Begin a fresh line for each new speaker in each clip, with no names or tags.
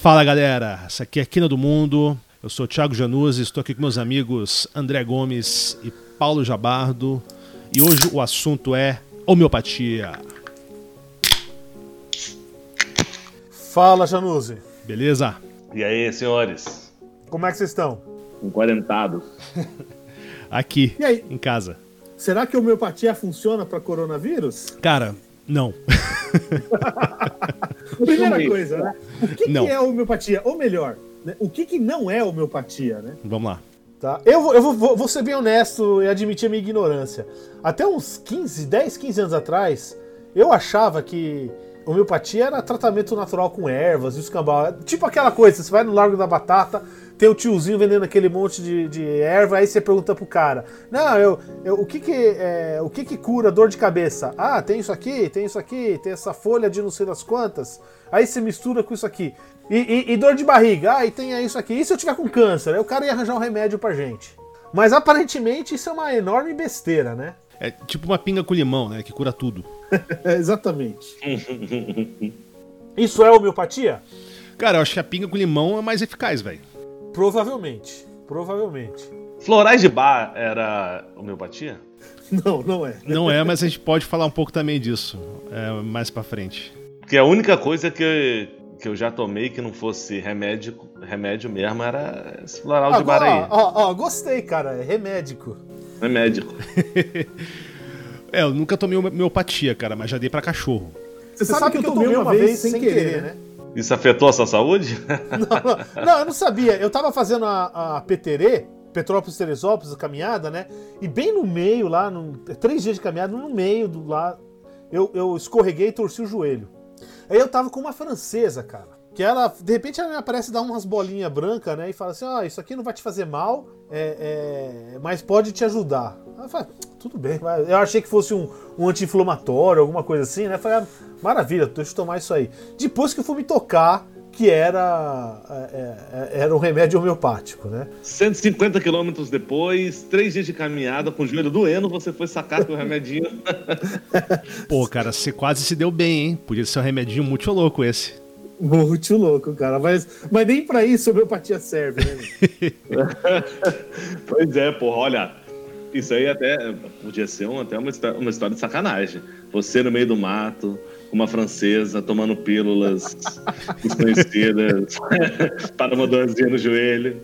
Fala galera, essa aqui é Quina do Mundo. Eu sou o Thiago Januzzi, estou aqui com meus amigos André Gomes e Paulo Jabardo. E hoje o assunto é homeopatia.
Fala, Januzzi.
Beleza?
E aí, senhores?
Como é que vocês estão?
Enquarentados.
Aqui,
E aí?
em casa.
Será que a homeopatia funciona para coronavírus?
Cara, não.
Primeira coisa, né? O que, que é homeopatia? Ou melhor, né? o que, que não é homeopatia, né?
Vamos lá.
Tá? Eu, vou, eu vou- vou, vou ser bem honesto e admitir a minha ignorância. Até uns 15, 10, 15 anos atrás, eu achava que homeopatia era tratamento natural com ervas e os cambal. Tipo aquela coisa, você vai no Largo da Batata, tem o tiozinho vendendo aquele monte de, de erva, aí você pergunta pro cara: Não, eu, eu- o, que que, é, o que que cura dor de cabeça? Ah, tem isso aqui, tem isso aqui, tem essa folha de não sei das quantas. Aí você mistura com isso aqui. E, e- e dor de barriga? Ah, e tem isso aqui. E se eu tiver com câncer? Aí o cara ia arranjar um remédio pra gente. Mas aparentemente isso é uma enorme besteira, né?
É tipo uma pinga com limão, né? Que cura tudo.
Exatamente. isso é homeopatia?
Cara, eu acho que a pinga com limão é mais eficaz, velho.
Provavelmente. Provavelmente.
Florais de bar era homeopatia?
Não, não é.
Não é, mas a gente pode falar um pouco também disso é, mais pra frente.
Porque a única coisa que, que eu já tomei que não fosse remédio, remédio mesmo era esse floral de bar
Agora,
aí.
ó, ó, ó, gostei, cara. É remédico.
Remédio.
É, eu nunca tomei homeopatia, cara, mas já dei pra cachorro.
Você, sabe, que eu tomei uma vez sem querer, né?
Isso afetou a sua saúde?
Não, não, eu não sabia. Eu tava fazendo a, a PTR, Petrópolis Teresópolis, a caminhada, né? E bem no meio lá, num- três dias de caminhada, no meio do lá, eu, eu escorreguei e torci o joelho. Aí eu tava com uma francesa, cara. Que ela, de repente, ela me aparece dar umas bolinhas brancas, né? E fala assim: ó, isso aqui não vai te fazer mal, é, é, mas pode te ajudar. Eu falei, tudo bem, vai. eu achei que fosse um, um anti-inflamatório, alguma coisa assim, né? Eu Falei, ah, maravilha, deixa eu tomar isso aí. Depois que eu fui me tocar que era, é, é, era um remédio homeopático, né?
150 quilômetros depois, três dias de caminhada, com o joelho doendo, você foi sacar teu remedinho.
Pô, cara, você quase se deu bem, hein? Podia ser um remedinho muito louco esse.
Muito louco, cara. Mas, mas nem pra isso a homeopatia serve, né?
Pois é, porra, olha. Isso aí até podia ser um- até uma, uma história de sacanagem. Você no meio do mato, uma francesa, tomando pílulas desconhecidas, para uma dorzinha no joelho.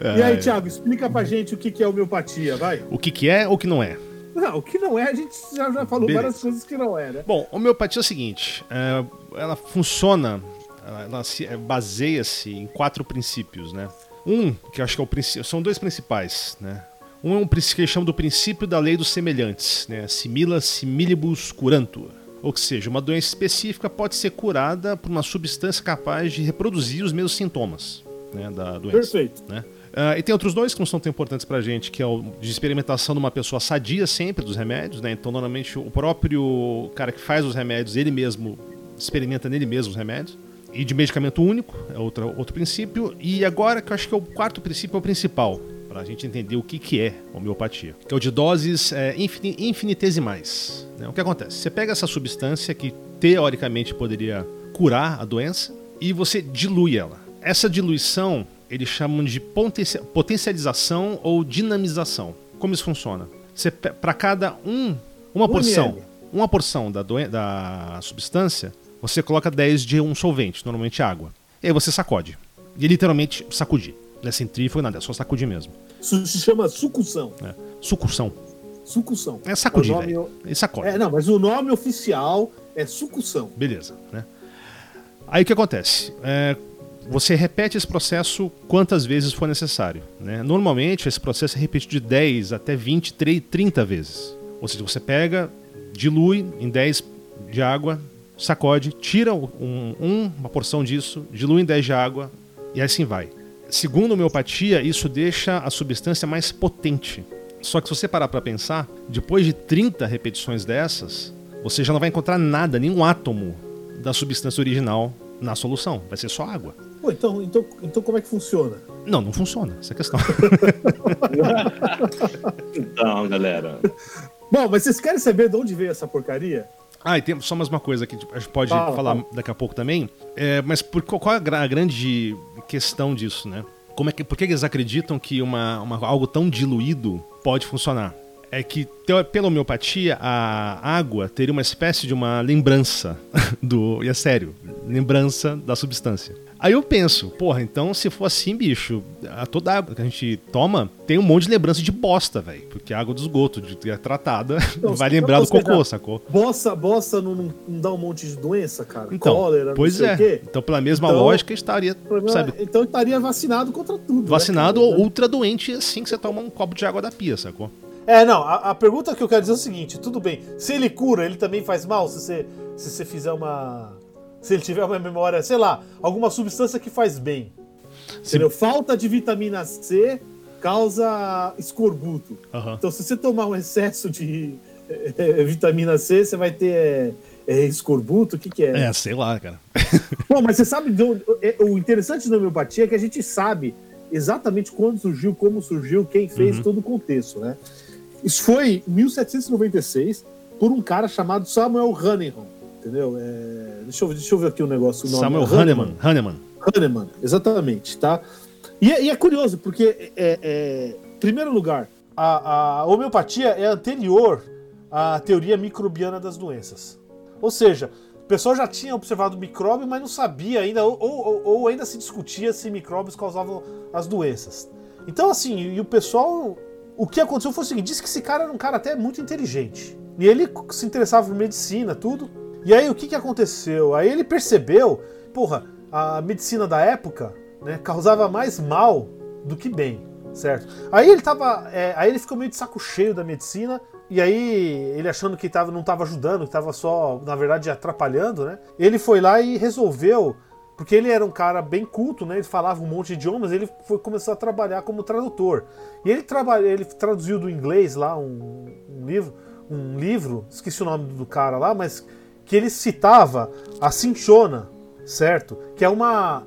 E aí, Thiago, explica pra gente o que que é homeopatia, vai?
O que, que é ou o que não é?
Não, o que não é, a gente já, já falou
Beleza.
várias coisas que não é, né?
Bom, homeopatia é o seguinte: é, ela funciona, ela, ela se- é, baseia-se em quatro princípios, né? Um, que eu acho que é o princípio, são dois principais, né? Um é um princípio que eles chamam do princípio da lei dos semelhantes, né? Simila similibus curantur. Ou seja, uma doença específica pode ser curada por uma substância capaz de reproduzir os mesmos sintomas né, da doença.
Perfeito.
né? Ah, e tem outros dois que não são tão importantes pra gente, que é o de experimentação de uma pessoa sadia sempre dos remédios, né? Então, normalmente, o próprio cara que faz os remédios, ele mesmo experimenta nele mesmo os remédios. E de medicamento único, é outro, outro princípio. E agora, que eu acho que é o quarto princípio, é o principal, pra gente entender o que, que é homeopatia. Que é o de doses é, infini- infinitesimais. né? O que acontece? Você pega essa substância que, teoricamente, poderia curar a doença, e você dilui ela. Essa diluição eles chamam de potencia- potencialização ou dinamização. Como isso funciona? Você para cada um uma
Um
porção,
ml.
uma porção da, da substância, você coloca 10 de um solvente, normalmente água. E aí você sacode. E é literalmente sacudir. Não é centrífugo, nada, é só sacudir mesmo.
Isso se chama sucussão.
né? Sucursão.
Sucussão.
É sacudir,
nome-
velho. E sacode.
É, não, mas o nome oficial é sucussão.
Beleza, né? Aí o que acontece? É, você repete esse processo quantas vezes for necessário. Né? Normalmente, esse processo é repetido de 10 até 20, 30 30 vezes. Ou seja, você pega, dilui em 10 de água, sacode, tira um- um- uma porção disso, dilui em 10 de água e assim vai. Segundo a homeopatia, isso deixa a substância mais potente. Só que se você parar para pensar, depois de 30 repetições dessas, você já não vai encontrar nada, nenhum átomo da substância original na solução. Vai ser só água.
Pô, então, então, então como é que funciona?
Não, não funciona. Essa é a questão.
Então, galera.
Bom, mas vocês querem saber de onde veio essa porcaria?
Ah, e tem só mais uma coisa que a gente pode
Fala,
falar
fala.
daqui a pouco também. É, mas por, qual é a, gra- a grande questão disso, né? Como é que, por que eles acreditam que uma, uma- algo tão diluído pode funcionar? É que, pela homeopatia, a água teria uma espécie de uma lembrança do. E é sério, lembrança da substância. Aí eu penso, porra, então se for assim, bicho, a toda água que a gente toma tem um monte de lembrança de bosta, velho. Porque a água do esgoto, de é tratada,
Então,
vai lembrar do cocô, sacou?
Bossa, bossa não, não- dá um monte de doença, cara?
Então,
Cólera,
pois é. Então, pela mesma
Então,
lógica, estaria,
problema
sabe,
é- então estaria vacinado contra tudo. né,
vacinado
cara?
ou ultra doente assim que você toma um copo de água da pia, sacou?
É, não, a, a pergunta que eu quero dizer é o seguinte: tudo bem, se ele cura, ele também faz mal? Se você, se você fizer uma. Se ele tiver uma memória, sei lá, alguma substância que faz bem. Entendeu? Falta de vitamina C causa escorbuto.
Aham.
Então, se você tomar um excesso de eh, vitamina C, você vai ter eh, escorbuto? O que, que é?
É, sei lá, cara.
Bom, mas você sabe, é, o interessante da homeopatia é que a gente sabe exatamente quando surgiu, como surgiu, quem fez, todo o contexto, né? Isso foi em 1796 por um cara chamado Samuel Hahnemann, entendeu? É, deixa, eu, deixa eu ver aqui o negócio. o nome.
Samuel Hahnemann. Hahnemann.
Hahnemann, exatamente, tá? E, é- e é curioso, porque, é, é, em primeiro lugar, a, a homeopatia é anterior à teoria microbiana das doenças. Ou seja, o pessoal já tinha observado micróbio, mas não sabia ainda, ou, ou- ou ainda se discutia se micróbios causavam as doenças. Então, assim, e o pessoal. O que aconteceu foi o seguinte: disse que esse cara era um cara até muito inteligente. E ele se interessava por medicina, tudo. E aí, o que, que aconteceu? Aí ele percebeu, porra, a medicina da época né, causava mais mal do que bem, certo? Aí ele tava. é, aí ele ficou meio de saco cheio da medicina. E aí, ele achando que tava, não estava ajudando, que estava só, na verdade, atrapalhando, né? Ele foi lá e resolveu porque ele era um cara bem culto, né? Ele falava um monte de idiomas, ele foi começou a trabalhar como tradutor. E ele trabalha, ele traduziu do inglês lá um, um livro, um livro, esqueci o nome do cara lá, mas que ele citava a cinchona, certo? Que é uma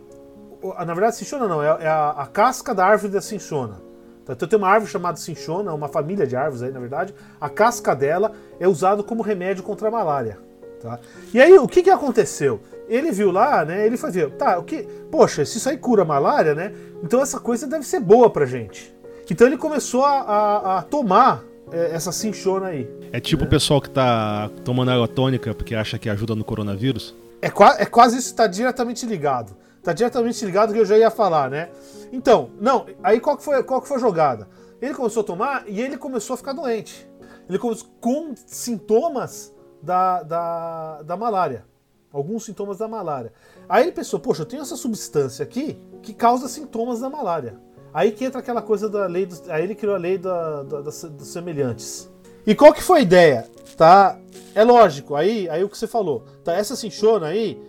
na verdade, cinchona não, é, é a, a casca da árvore da cinchona. Tá? Então tem uma árvore chamada cinchona, uma família de árvores aí, na verdade. A casca dela é usada como remédio contra a malária. Tá? E aí, o que, que aconteceu? Ele viu lá, né? Ele foi ver, tá, o que. Poxa, se isso aí cura malária, né? Então essa coisa deve ser boa pra gente. Então ele começou a, a- a tomar essa cinchona aí.
É tipo o pessoal que tá tomando água tônica porque acha que ajuda no coronavírus.
É, qua- é quase isso, tá diretamente ligado. Tá diretamente ligado que eu já ia falar, né? Então, não, aí qual que foi, qual que foi a jogada? Ele começou a tomar e ele começou a ficar doente. Ele começou com sintomas da, da, da malária. Alguns sintomas da malária. Aí ele pensou, poxa, eu tenho essa substância aqui que causa sintomas da malária. Aí que entra aquela coisa da lei dos. Aí ele criou a lei da, da- das- dos semelhantes. E qual que foi a ideia? Tá? É lógico, aí, aí o que você falou. Tá, essa cinchona aí,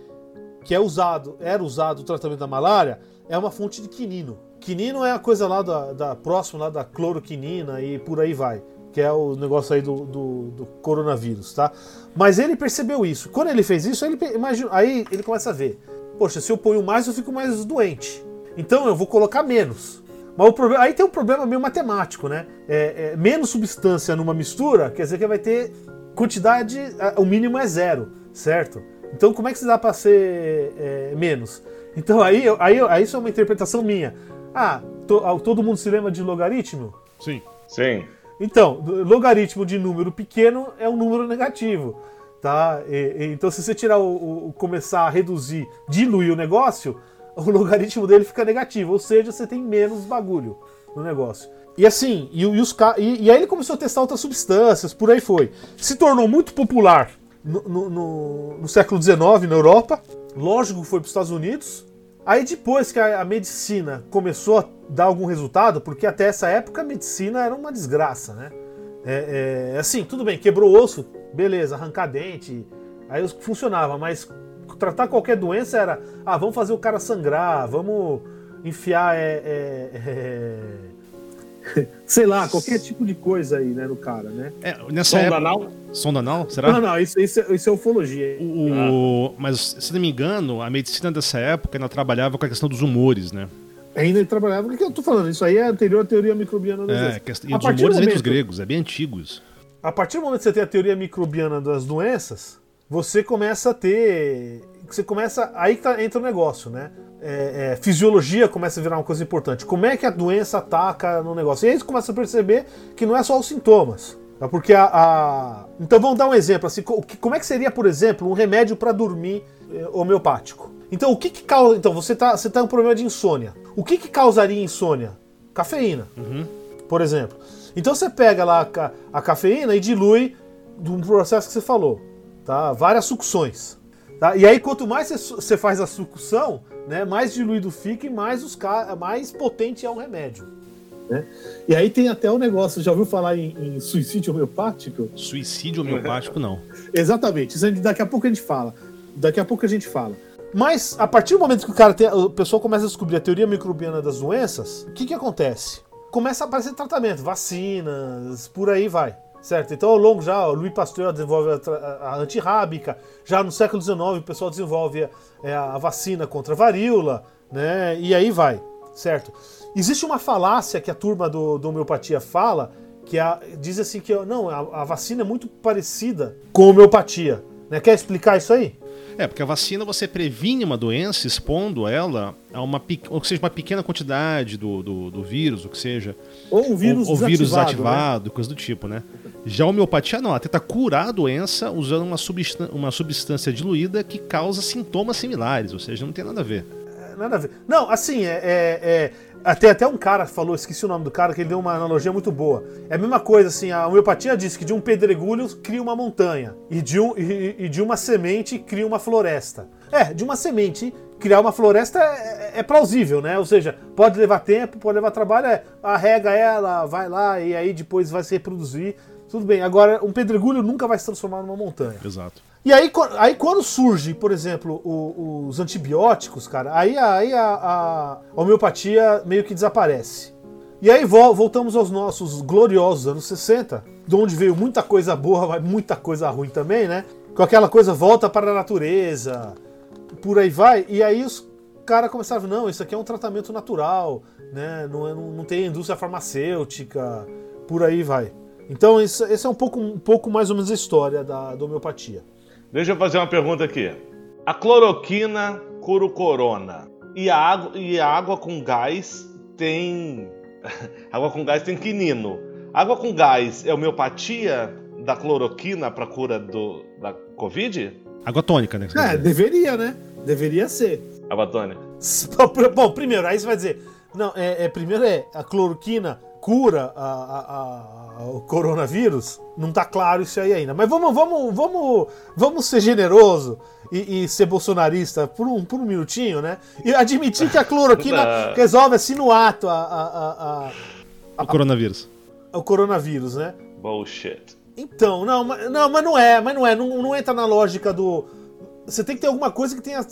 que é usado, era usado no tratamento da malária, é uma fonte de quinino. Quinino é a coisa lá da, da próxima lá da cloroquinina e por aí vai, que é o negócio aí do, do, do coronavírus, tá? Mas ele percebeu isso. Quando ele fez isso, ele imagina, aí ele começa a ver, poxa, se eu ponho mais, eu fico mais doente. Então eu vou colocar menos. Mas o problema, aí tem um problema meio matemático, né? É, é, menos substância numa mistura quer dizer que vai ter quantidade, o mínimo é zero, certo? Então como é que se dá para ser é, menos? Então aí, eu- aí, aí isso é uma interpretação minha. Ah, to- ah, todo mundo se lembra de logaritmo?
Sim.
Sim.
Então, logaritmo de número pequeno é um número negativo, tá? E- e- então, se você tirar o, o- o- começar a reduzir, diluir o negócio, o logaritmo dele fica negativo, ou seja, você tem menos bagulho no negócio. E assim, e, e os, e, e aí ele começou a testar outras substâncias, por aí foi. Se tornou muito popular no, no- no- no século XIX na Europa, lógico que foi para os Estados Unidos. Aí depois que a, a medicina começou a dar algum resultado, porque até essa época a medicina era uma desgraça, né? É, é, assim, tudo bem, quebrou osso, beleza, arrancar dente, aí funcionava, mas tratar qualquer doença era, ah, vamos fazer o cara sangrar, vamos enfiar, é, é, é, sei lá, qualquer tipo de coisa aí, né, no cara, né?
É, nessa
Som
época.
anal?
Sonda anal? Será?
Não, não, isso, isso, é- isso é ufologia.
O, Mas, se não me engano, a medicina dessa época ainda trabalhava com a questão dos humores, né?
Ainda ele trabalhava, o que eu tô falando? Isso aí é anterior à teoria microbiana das
É,
doenças.
quest- e
A
dos
partir
humores
do
vem dos
momento-
gregos, é bem antigos.
A partir do momento que você tem a teoria microbiana das doenças, você começa a ter. Você começa. Aí que tá, entra o negócio, né? É, é, fisiologia começa a virar uma coisa importante. Como é que a doença ataca no negócio? E aí você começa a perceber que não é só os sintomas. Tá? Porque a, a... Então vamos dar um exemplo. Assim, como é que seria, por exemplo, um remédio para dormir eh, homeopático? Então o que, que causa. Então você tá, você tá com um problema de insônia. O que, que causaria insônia? Cafeína,
Uhum.
por exemplo. Então você pega lá a, a cafeína e dilui de um processo que você falou, tá? Várias sucções. Tá? E aí quanto mais você, faz a sucção, né, mais diluído fica e mais, os mais potente é o remédio.
E aí tem até o negócio, já ouviu falar em, em suicídio homeopático?
Suicídio homeopático, não.
Exatamente, isso daqui a pouco a gente fala. Daqui a pouco a gente fala.
Mas a partir do momento que o cara tem, o pessoal começa a descobrir a teoria microbiana das doenças, o que que acontece? Começa a aparecer tratamento, vacinas, por aí vai. Certo? Então, ao longo já, o Louis Pasteur desenvolve a, a antirrábica, já no século XIX o pessoal desenvolve é, a vacina contra a varíola, né? E aí vai, certo? Existe uma falácia que a turma do, do homeopatia fala, que a- diz assim que não, a, a vacina é muito parecida com a homeopatia. Né? Quer explicar isso aí?
É, porque a vacina você previne uma doença expondo ela a uma, ou que seja uma pequena quantidade do, do, do vírus, ou que seja.
Ou um vírus
ou, ou vírus
desativado,
desativado, coisa do tipo, né? Já a homeopatia não, ela tenta curar a doença usando uma, substan- uma substância diluída que causa sintomas similares, ou seja, não tem nada a ver.
É, Nada a ver. Não, assim, é, é, é- até, até um cara falou, esqueci o nome do cara, que ele deu uma analogia muito boa. É a mesma coisa, assim, a homeopatia diz que de um pedregulho cria uma montanha, e de, um, e, e de uma semente cria uma floresta. É, de uma semente criar uma floresta é, é plausível, né? Ou seja, pode levar tempo, pode levar trabalho, é, arrega ela, vai lá, e aí depois vai se reproduzir. Tudo bem, agora um pedregulho nunca vai se transformar numa montanha.
Exato.
E aí, aí quando surge, por exemplo, o- os antibióticos, cara, aí, aí a, a homeopatia meio que desaparece. E aí vol- voltamos aos nossos gloriosos anos 60, de onde veio muita coisa boa, mas muita coisa ruim também, né? Com aquela coisa volta para a natureza, por aí vai. E aí os caras começaram, não, isso aqui é um tratamento natural, né? Não, é- não, não tem indústria farmacêutica, por aí vai. Então, esse é um pouco, um pouco mais ou menos a história da, da homeopatia.
Deixa eu fazer uma pergunta aqui. A cloroquina cura o corona. E a água, e a água com gás tem. água com gás tem quinino. Água com gás é homeopatia da cloroquina para cura do, da Covid?
Água tônica, né?
É,
dizer.
deveria, né? Deveria ser.
Água tônica.
Bom, primeiro, aí você vai dizer. Não, é, é- primeiro é a cloroquina cura a- a- a- o coronavírus. Não tá claro isso aí ainda. Mas vamos, vamos, vamos, vamos ser generoso e, e ser bolsonarista por um, por um minutinho, né? E admitir que a cloroquina resolve assim no ato a- a- a-
O coronavírus.
a- o coronavírus, né?
Bullshit.
Então, não, mas não, mas não é, mas não é, não, não entra na lógica do. Você tem que ter alguma coisa que tenha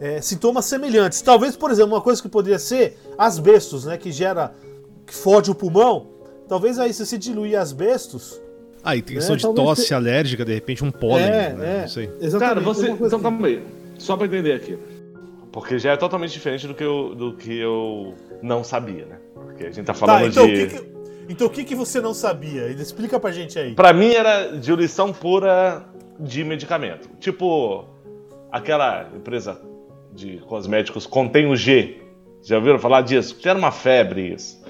é, sintomas semelhantes. Talvez, por exemplo, uma coisa que poderia ser asbestos, né? Que gera. que fode o pulmão. Talvez aí se você diluir asbestos.
Ah, e tem questão
É,
de
talvez
tosse
se-
alérgica, de repente um pólen,
é,
né?
é.
Não sei.
Exatamente.
Cara, você. Então
assim.
calma aí. Só pra entender aqui. Porque já é totalmente diferente do que eu, do que eu não sabia, né? Porque a gente tá
Tá,
falando
então,
de.
o que que, então o que, que você não sabia? Explica pra gente aí.
Pra mim era diluição pura de medicamento. Tipo, aquela empresa de cosméticos contém o G. Já ouviram falar disso? Que era uma febre isso.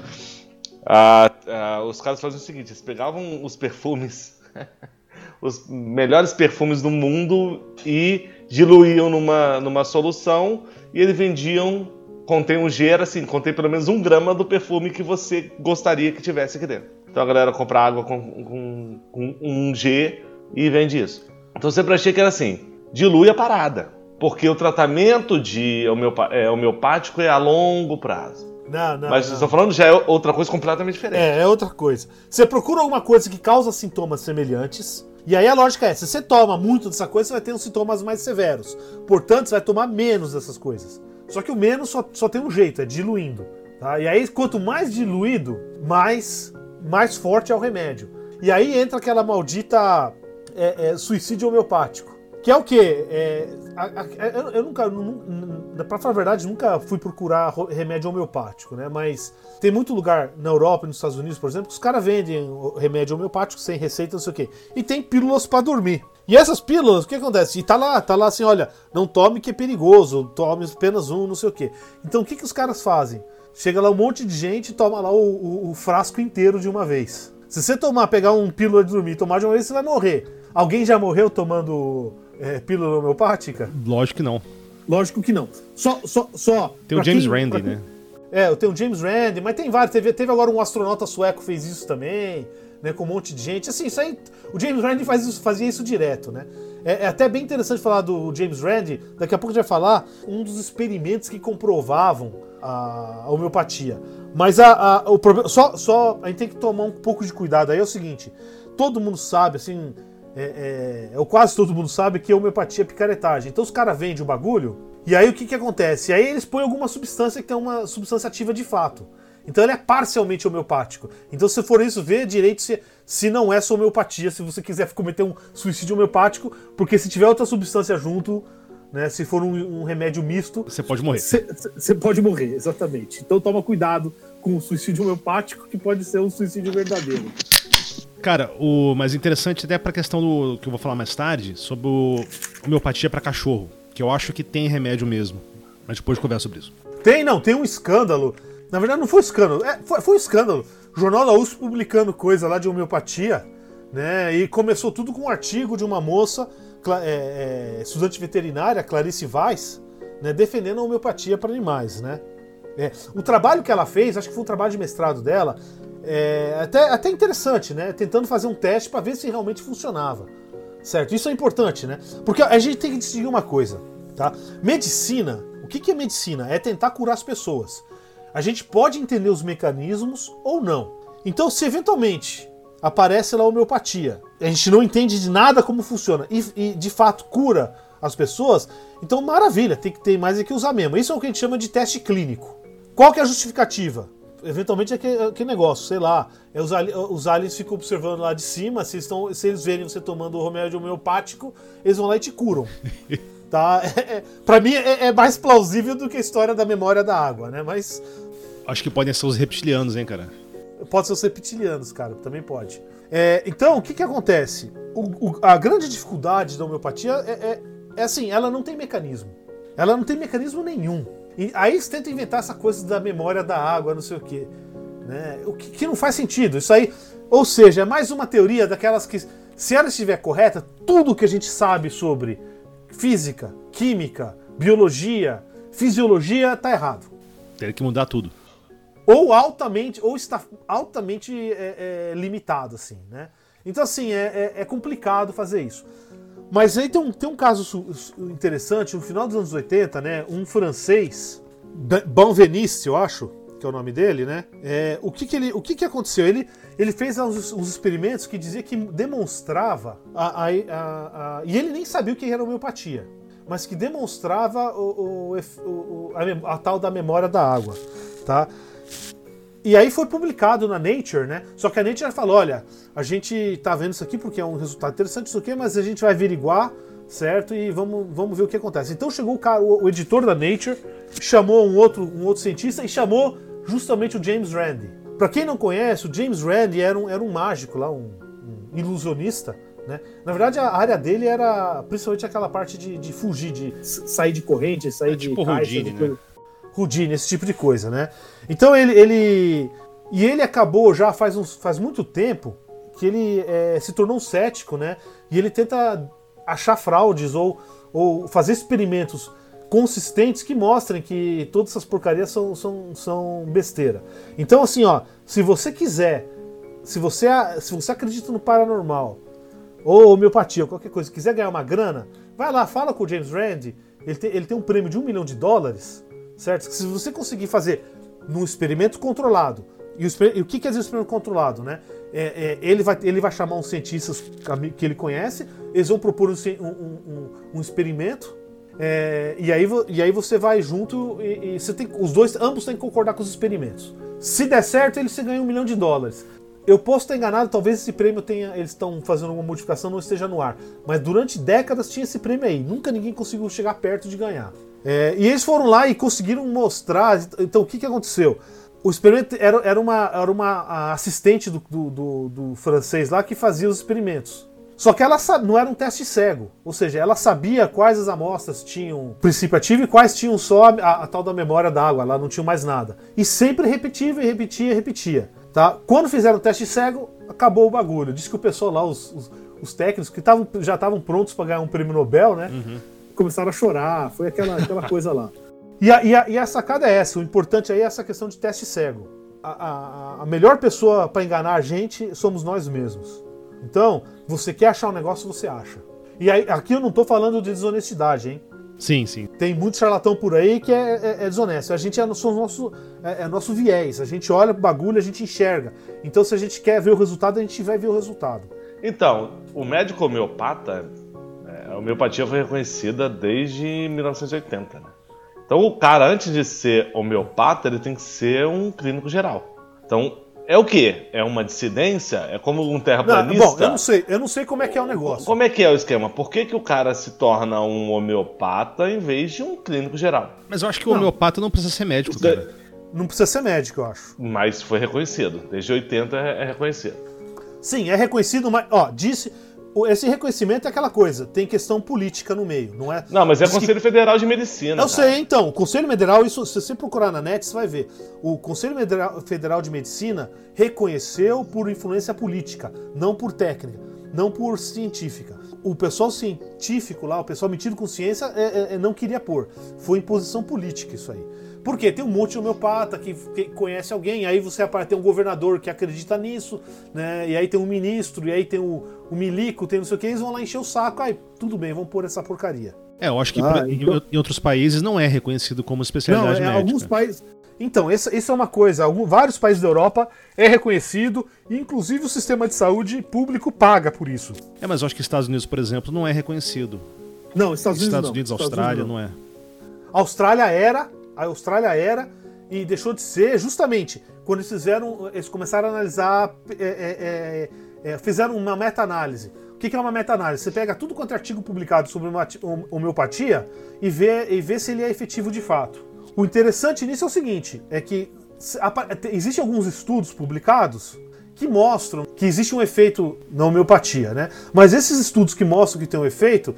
Ah, ah, os caras faziam o seguinte: eles pegavam os perfumes, os melhores perfumes do mundo e diluíam numa, numa solução e eles vendiam. Contém um G, era assim, contém pelo menos um grama do perfume que você gostaria que tivesse aqui dentro. Então a galera compra água com, com, com um G e vende isso. Então eu sempre achei que era assim: dilui a parada. Porque o tratamento de é, homeopático é a longo prazo.
Não, não.
Mas
não.
estou falando já é outra coisa completamente diferente.
É, é outra coisa. Você procura alguma coisa que causa sintomas semelhantes. E aí a lógica é: se você toma muito dessa coisa, você vai ter uns sintomas mais severos. Portanto, você vai tomar menos dessas coisas. Só que o menos só, só tem um jeito, é diluindo. Tá? E aí, quanto mais diluído, mais, mais forte é o remédio. E aí entra aquela maldita é, é, suicídio homeopático. Que é o quê? É, a- a- eu, eu nunca, nu- pra falar a verdade, nunca fui procurar ro- remédio homeopático, né? Mas tem muito lugar na Europa e nos Estados Unidos, por exemplo, que os caras vendem remédio homeopático sem receita, não sei o quê. E tem pílulas pra dormir. E essas pílulas, o que acontece? E tá lá, tá lá assim, olha, não tome que é perigoso, tome apenas um, não sei o quê. Então o que, que os caras fazem? Chega lá um monte de gente e toma lá o, o- o frasco inteiro de uma vez. Se você tomar, pegar um pílula de dormir e tomar de uma vez, você vai morrer. Alguém já morreu tomando é, pílula homeopática?
Lógico que não.
Lógico que não. Só, só, só.
Tem o James
quem-
Randi,
pra-
né?
É, eu tenho o James Randi, mas tem vários. Teve, teve agora um astronauta sueco que fez isso também, né? Com um monte de gente. Assim, isso aí. O James Randi faz isso- fazia isso direto, né? É, é até bem interessante falar do James Randi. Daqui a pouco a gente vai falar um dos experimentos que comprovavam a, a homeopatia. Mas a, a- o problema. Só, só a gente tem que tomar um pouco de cuidado. Aí é o seguinte: todo mundo sabe, assim. É, é, ou quase todo mundo sabe que a homeopatia é picaretagem. Então os caras vendem o bagulho, e aí o que, que acontece? Aí eles põem alguma substância que é uma substância ativa de fato. Então ele é parcialmente homeopático. Então, se for isso, vê direito se, se não é só homeopatia, se você quiser cometer um suicídio homeopático, porque se tiver outra substância junto, né? Se for um, um remédio misto,
Você pode morrer.
Você pode morrer, exatamente. Então toma cuidado com o suicídio homeopático, que pode ser um suicídio verdadeiro.
Cara, o mais interessante até pra questão do que eu vou falar mais tarde, sobre o homeopatia pra cachorro, que eu acho que tem remédio mesmo. Mas depois eu converso sobre isso.
Tem, não, tem um escândalo. Na verdade, não foi escândalo, é, foi, foi um escândalo. O Jornal da USP publicando coisa lá de homeopatia, né? E começou tudo com um artigo de uma moça, é, é, estudante veterinária, Clarice Weiss, né, defendendo a homeopatia para animais, né? É, o trabalho que ela fez, acho que foi um trabalho de mestrado dela, é até, até interessante, né? Tentando fazer um teste para ver se realmente funcionava. Certo? Isso é importante, né? Porque a gente tem que distinguir uma coisa, tá? Medicina, o que que é medicina? É tentar curar as pessoas. A gente pode entender os mecanismos ou não. Então, se eventualmente aparece lá a homeopatia, a gente não entende de nada como funciona e, e, de fato cura as pessoas, então maravilha, tem que ter mais é que usar mesmo. Isso é o que a gente chama de teste clínico. Qual que é a justificativa? Eventualmente é que, é que negócio, sei lá, é os, ali- os aliens ficam observando lá de cima, se, estão, se eles verem você tomando o remédio homeopático, eles vão lá e te curam. Tá? É, é, pra mim é, é mais plausível do que a história da memória da água, né? Mas
Acho que podem ser os reptilianos, hein, cara?
Pode ser os reptilianos, cara, também pode. É, então, o que que acontece? O- o- a grande dificuldade da homeopatia é, é- é assim, ela não tem mecanismo. Ela não tem mecanismo nenhum. E aí eles tentam inventar essa coisa da memória da água, não sei o quê. Né? O que, que não faz sentido. Isso aí, ou seja, é mais uma teoria daquelas que, se ela estiver correta, tudo que a gente sabe sobre física, química, biologia, fisiologia, tá errado
Teria que mudar tudo.
ou altamente ou está altamente é, é, limitado assim né então assim é, é- é complicado fazer isso mas aí tem um, tem um caso interessante no final dos anos 80 né? Um francês Benveniste eu acho que é o nome dele né? É, o que que ele o que que aconteceu? Ele ele fez uns, uns experimentos que dizia que demonstrava a, a- a- a- e ele nem sabia o que era homeopatia mas que demonstrava o, o o- a, a tal da memória da água tá e aí foi publicado na Nature, né? Só que a Nature falou: olha, a gente tá vendo isso aqui porque é um resultado interessante, isso aqui, mas a gente vai averiguar, certo? E vamos, vamos ver o que acontece. Então chegou o, cara, o, o editor da Nature, chamou um outro, um outro cientista e chamou justamente o James Randi. Pra quem não conhece, o James Randi era um, era um mágico lá, um, um ilusionista. Né? Na verdade, a área dele era principalmente aquela parte de, de fugir, de
Sair de corrente, sair
É
de
tipo
caixa,
Houdini, né?
Houdini, esse tipo de coisa, né? Então ele, ele e ele acabou já faz, uns, faz muito tempo que ele é, se tornou um cético, né? E ele tenta achar fraudes ou, ou fazer experimentos consistentes que mostrem que todas essas porcarias são, são, são besteira. Então assim, ó, se você quiser, se você, se você acredita no paranormal ou homeopatia, ou qualquer coisa, quiser ganhar uma grana, vai lá, fala com o James Randi. Ele tem, ele tem um prêmio de um milhão de dólares, certo? Se você conseguir fazer num experimento controlado, e o, o que quer dizer experimento controlado, né? É, é, ele, vai, ele vai chamar uns cientistas que ele conhece, eles vão propor um, um- um- um- experimento, é, e, aí, e aí você vai junto e, e você tem, os dois, ambos têm que concordar com os experimentos. Se der certo, ele você ganha um milhão de dólares. Eu posso estar enganado, talvez esse prêmio tenha. Eles estão fazendo uma modificação, não esteja no ar. Mas durante décadas tinha esse prêmio aí. Nunca ninguém conseguiu chegar perto de ganhar. É, e eles foram lá e conseguiram mostrar. Então o que, que aconteceu? O experimento era, era, uma, era uma assistente do, do, do, do francês lá que fazia os experimentos. Só que ela não era um teste cego, ou seja, ela sabia quais as amostras tinham princípio ativo e quais tinham só a, a, tal da memória d'água, lá não tinha mais nada. E sempre repetia e repetia e repetia. Tá? Quando fizeram o teste cego, acabou o bagulho. Diz que o pessoal lá, os, os, os técnicos que tavam, já estavam prontos para ganhar um prêmio Nobel, né?
Uhum. Começaram a chorar, foi aquela, aquela coisa lá.
E a, e, a, e a sacada é essa: o importante aí é essa questão de teste cego. A, a, a melhor pessoa para enganar a gente somos nós mesmos. Então, você quer achar um negócio, você acha. E aí, aqui eu não estou falando de desonestidade, hein?
Sim, sim.
Tem muito charlatão por aí que é, é, é desonesto. A gente é, nosso, é, é nosso viés. A gente olha pro bagulho, a gente enxerga. Então, se a gente quer ver o resultado, a gente vai ver o resultado.
Então, o médico homeopata, a homeopatia foi reconhecida desde 1980, né? Então, o cara, antes de ser homeopata, ele tem que ser um clínico geral. Então, é o quê? É uma dissidência? É como um terraplanista?
Não, bom, eu não sei, eu não sei como é que é o negócio.
Como é que é o esquema? Por que, que o cara se torna um homeopata em vez de um clínico geral?
Mas eu acho que o não. homeopata não precisa ser médico, cara.
Não precisa ser médico, eu acho.
Mas foi reconhecido. Desde 80 é reconhecido.
Sim, é reconhecido, mas, ó, disse esse reconhecimento é aquela coisa, tem questão política no meio, não é?
Não, mas é o Conselho que... Federal de Medicina.
Eu cara. sei, então. O Conselho Federal, isso, se você procurar na net, você vai ver. O Conselho Federal de Medicina reconheceu por influência política, não por técnica, não por científica. O pessoal científico lá, o pessoal metido com ciência, é, é, é não queria pôr. Foi imposição política isso aí. Porque tem um monte de homeopata que, que conhece alguém, aí você tem um governador que acredita nisso, né? E aí tem um ministro, e aí tem o, o milico, tem não sei o que, eles vão lá encher o saco, aí tudo bem, vamos pôr essa porcaria.
É, eu acho que ah, então... em, outros países não é reconhecido como especialidade não, é, médica.
Alguns países. Então, essa, isso é uma coisa. Alguns, vários países da Europa é reconhecido, e inclusive o sistema de saúde público paga por isso.
É, mas eu acho que Estados Unidos, por exemplo, não é reconhecido.
Não, Estados Unidos
Estados
não.
Unidos, Austrália, não. não é.
Austrália era, a Austrália era e deixou de ser justamente quando eles fizeram, eles começaram a analisar, é, é, é, é fizeram uma meta-análise. O que é uma meta-análise? Você pega tudo quanto é artigo publicado sobre homeopatia e vê, e vê se ele é efetivo de fato. O interessante nisso é o seguinte, é que existem alguns estudos publicados que mostram que existe um efeito na homeopatia, né? Mas esses estudos que mostram que tem um efeito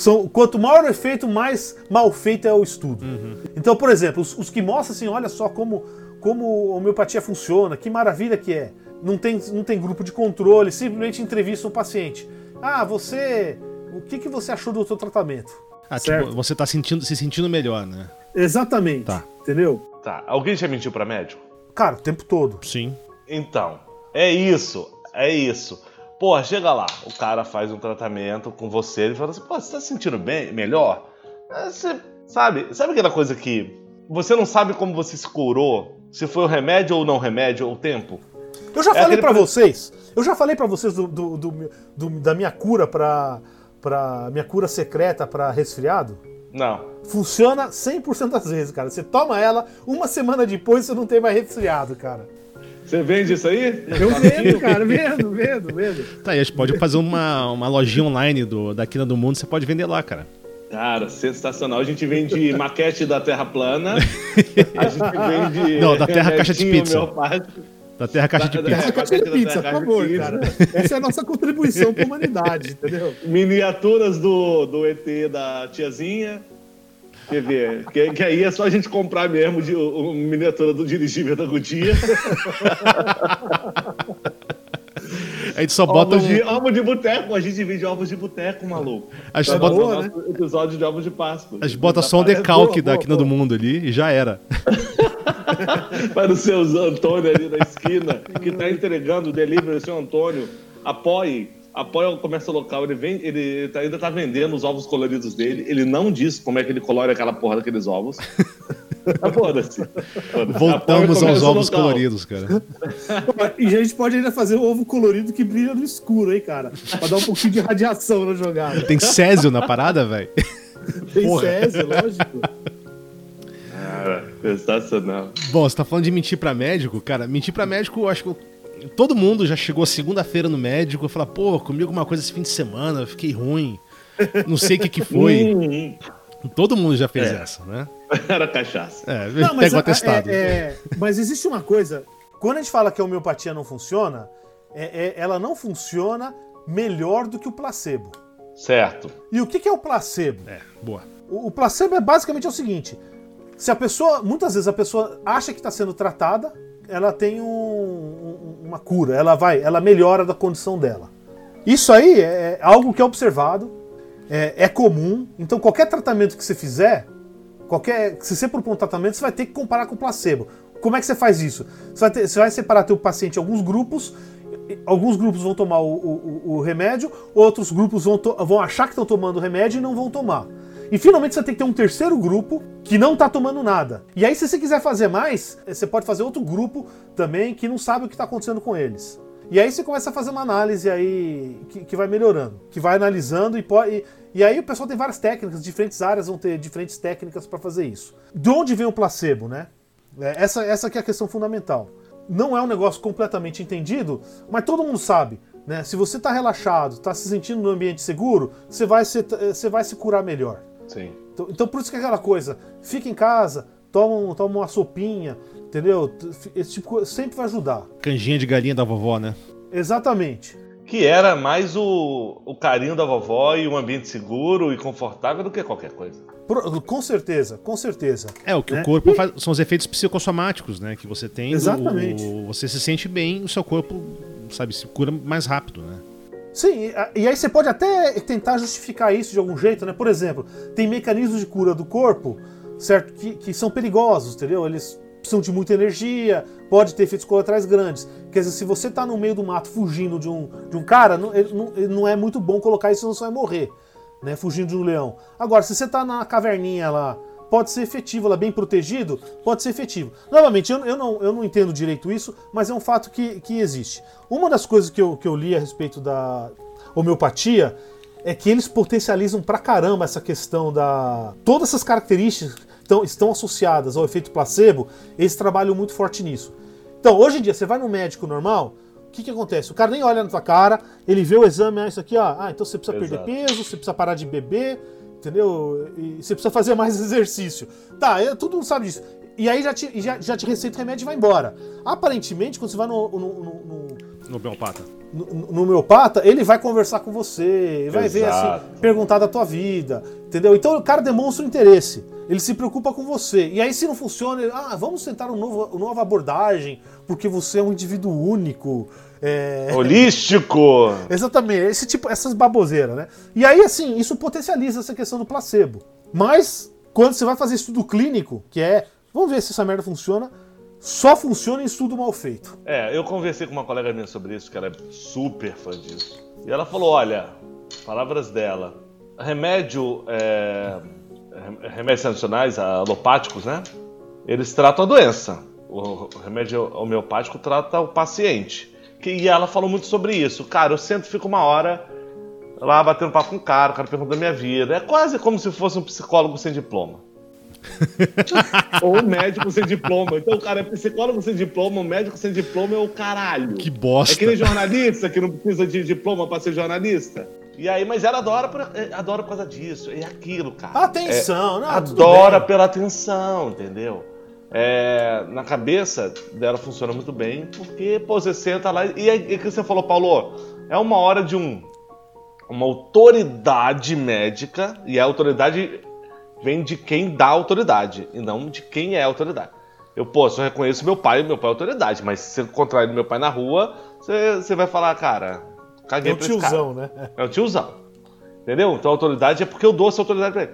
são, quanto maior o efeito, mais mal feito é o estudo. Uhum. Então, por exemplo, os, os, que mostram assim, olha só como, como a homeopatia funciona, que maravilha que é. Não tem, não tem grupo de controle, simplesmente entrevista um paciente. Ah, você. O que, que você achou do seu tratamento?
Ah, tipo, você está sentindo, se sentindo melhor, né?
Exatamente. Tá. Entendeu?
Tá. Alguém já mentiu para médico?
Cara, o tempo todo.
Sim.
Então, é isso. É isso. Pô, chega lá, o cara faz um tratamento com você, ele fala assim, pô, você tá se sentindo bem, melhor? É, você, sabe, sabe aquela coisa que você não sabe como você se curou? Se foi o remédio ou não remédio, ou o tempo?
Eu já é falei para vocês, eu já falei para vocês do, do, do, da minha cura pra, pra. minha cura secreta para resfriado?
Não.
Funciona 100% das vezes, cara. Você toma ela, uma semana depois você não tem mais resfriado, cara.
Você vende isso aí?
Eu vendo, cara, vendo, vendo, vendo.
Tá, e a gente pode fazer uma, uma lojinha online do, da Quina do Mundo, você pode vender lá, cara.
Cara, sensacional. A gente vende maquete da Terra plana. A gente vende.
Não, da Terra Caixa de Pizza. Da Terra Caixa de Pizza.
Terra Caixa de Pizza, por favor, cara. Essa é a nossa contribuição para a humanidade, entendeu?
Miniaturas do, do ET da tiazinha. Quer ver? Que, que, aí é só a gente comprar mesmo de, o, miniatura do dirigível da Goodyear.
A gente só bota
ovos, um... de, ovos de boteco, a gente vende ovos de boteco, maluco.
A gente tá bota
boa, né? episódio de ovos de Páscoa.
A gente bota só um decalque boa, da Quina do Mundo ali e já era.
Para o seu Antônio ali na esquina, que está entregando o delivery, seu Antônio, apoie apoia o comércio local, ele, vem, ele tá, ainda tá vendendo os ovos coloridos dele, ele não diz como é que ele colore aquela porra daqueles ovos. Ah, foda-se.
Voltamos aos ovos local. coloridos, cara.
E a gente pode ainda fazer o ovo colorido que brilha no escuro, hein, cara? Pra dar um pouquinho de radiação na jogada.
Tem Césio na parada, velho?
Tem porra. Césio, lógico.
Cara, sensacional.
Bom, você tá falando de mentir pra médico, cara. Mentir pra médico, eu acho que Todo mundo já chegou segunda-feira no médico e falou: pô, comi alguma coisa esse fim de semana, fiquei ruim. Não sei o que, que foi.
Hum,
Todo mundo já fez
É.
essa, né?
Era cachaça.
É,
Não,
pega o
a-
atestado.
é- é- mas existe uma coisa. Quando a gente fala que a homeopatia não funciona, é- é- ela não funciona melhor do que o placebo.
Certo.
E o que, que é o placebo?
É, boa.
O, o placebo é basicamente o seguinte: se a pessoa, muitas vezes a pessoa acha que está sendo tratada, ela tem um- um- uma cura, ela vai, ela melhora da condição dela. Isso aí é algo que é observado, é, é comum. Então qualquer tratamento que você fizer, qualquer, se você propor um tratamento, você vai ter que comparar com o placebo. Como é que você faz isso? Você vai, ter- você vai separar teu paciente em alguns grupos. Alguns grupos vão tomar o, o- o- remédio, outros grupos vão, vão achar que estão tomando o remédio e não vão tomar. E finalmente você tem que ter um terceiro grupo que não tá tomando nada. E aí, se você quiser fazer mais, eh, você pode fazer outro grupo também que não sabe o que está acontecendo com eles. E aí você começa a fazer uma análise aí que, que vai melhorando, que vai analisando e pode. E, e aí o pessoal tem várias técnicas, diferentes áreas vão ter diferentes técnicas para fazer isso. De onde vem o placebo, né? É, Essa, essa é a questão fundamental. Não é um negócio completamente entendido, mas todo mundo sabe. Né? Se você está relaxado, está se sentindo no ambiente seguro, você vai se, você vai se curar melhor.
Sim.
Então, então por isso que é aquela coisa, fica em casa, toma, um- toma uma sopinha, entendeu? Esse tipo de coisa sempre vai ajudar.
Canjinha de galinha da vovó, né?
Exatamente.
Que era mais o, o carinho da vovó e um ambiente seguro e confortável do que qualquer coisa.
Pro- Com certeza, com certeza.
É, o que
Né?
o corpo faz. São os efeitos psicossomáticos, né? Que você tem.
Exatamente.
o- você se sente bem, o seu corpo, sabe, se cura mais rápido, né?
Sim, e, aí você pode até tentar justificar isso de algum jeito, né? Por exemplo, tem mecanismos de cura do corpo, certo? Que, que são perigosos, entendeu? Eles precisam de muita energia, pode ter efeitos colaterais grandes. Quer dizer, se você tá no meio do mato fugindo de um, de um cara, não, ele, não, ele não é muito bom colocar isso, senão você vai morrer, né? Fugindo de um leão. Agora, se você tá na caverninha lá, pode ser efetivo, lá bem protegido, pode ser efetivo. Novamente, eu, eu, não, eu não entendo direito isso, mas é um fato que, que existe. Uma das coisas que eu, que eu li a respeito da homeopatia é que eles potencializam pra caramba essa questão da. Todas essas características que estão, estão associadas ao efeito placebo, eles trabalham muito forte nisso. Então, hoje em dia, você vai no médico normal, o que, que acontece? O cara nem olha na tua cara, ele vê o exame, ah, isso aqui, ó, ah, então você precisa
Exato.
perder peso, você precisa parar de beber, entendeu? E você precisa fazer mais exercício. Tá, é, todo mundo sabe disso. E aí já te, já, já te receita o remédio e vai embora. Aparentemente, quando você vai no, no, no- no-
No homeopata.
no, no homeopata, ele vai conversar com você, vai ver
Exato.
assim, perguntar da tua vida, entendeu? Então o cara demonstra um interesse, ele se preocupa com você. E aí se não funciona, ele, ah, vamos tentar um novo, uma nova abordagem, porque você é um indivíduo único. É...
Holístico!
Exatamente, esse tipo, essas baboseiras, né? E aí, assim, isso potencializa essa questão do placebo. Mas, quando você vai fazer estudo clínico, que é, vamos ver se essa merda funciona, só funciona em estudo mal feito.
É, eu conversei com uma colega minha sobre isso, que ela é super fã disso. E ela falou: olha, palavras dela, remédio, é, rem- remédios tradicionais, alopáticos, né? Eles tratam a doença. O remédio homeopático trata o paciente. Que- E ela falou muito sobre isso. Cara, eu sento e fico uma hora lá batendo papo com o cara, o cara pergunta da minha vida. É quase como se fosse um psicólogo sem diploma. Ou um médico sem diploma. Então, o cara é psicólogo sem diploma, um médico sem diploma é o caralho.
Que bosta.
É que nem jornalista que não precisa de diploma pra ser jornalista. E aí, mas ela adora por, é, adora por causa disso. É aquilo, cara.
Atenção, não, tudo
adora
bem.
pela atenção, entendeu? É, na cabeça dela funciona muito bem, porque pô, você senta lá e é o que você falou, Paulo, é uma hora de um uma autoridade médica e a autoridade vem de quem dá autoridade e não de quem é autoridade. Eu, pô, só reconheço meu pai, meu pai é autoridade, mas se você encontrar meu pai na rua, você, você vai falar, cara,
É
caguei
um
pra esse cara.
tiozão, né?
É o tiozão. Entendeu? Então a autoridade é porque eu dou essa autoridade pra ele.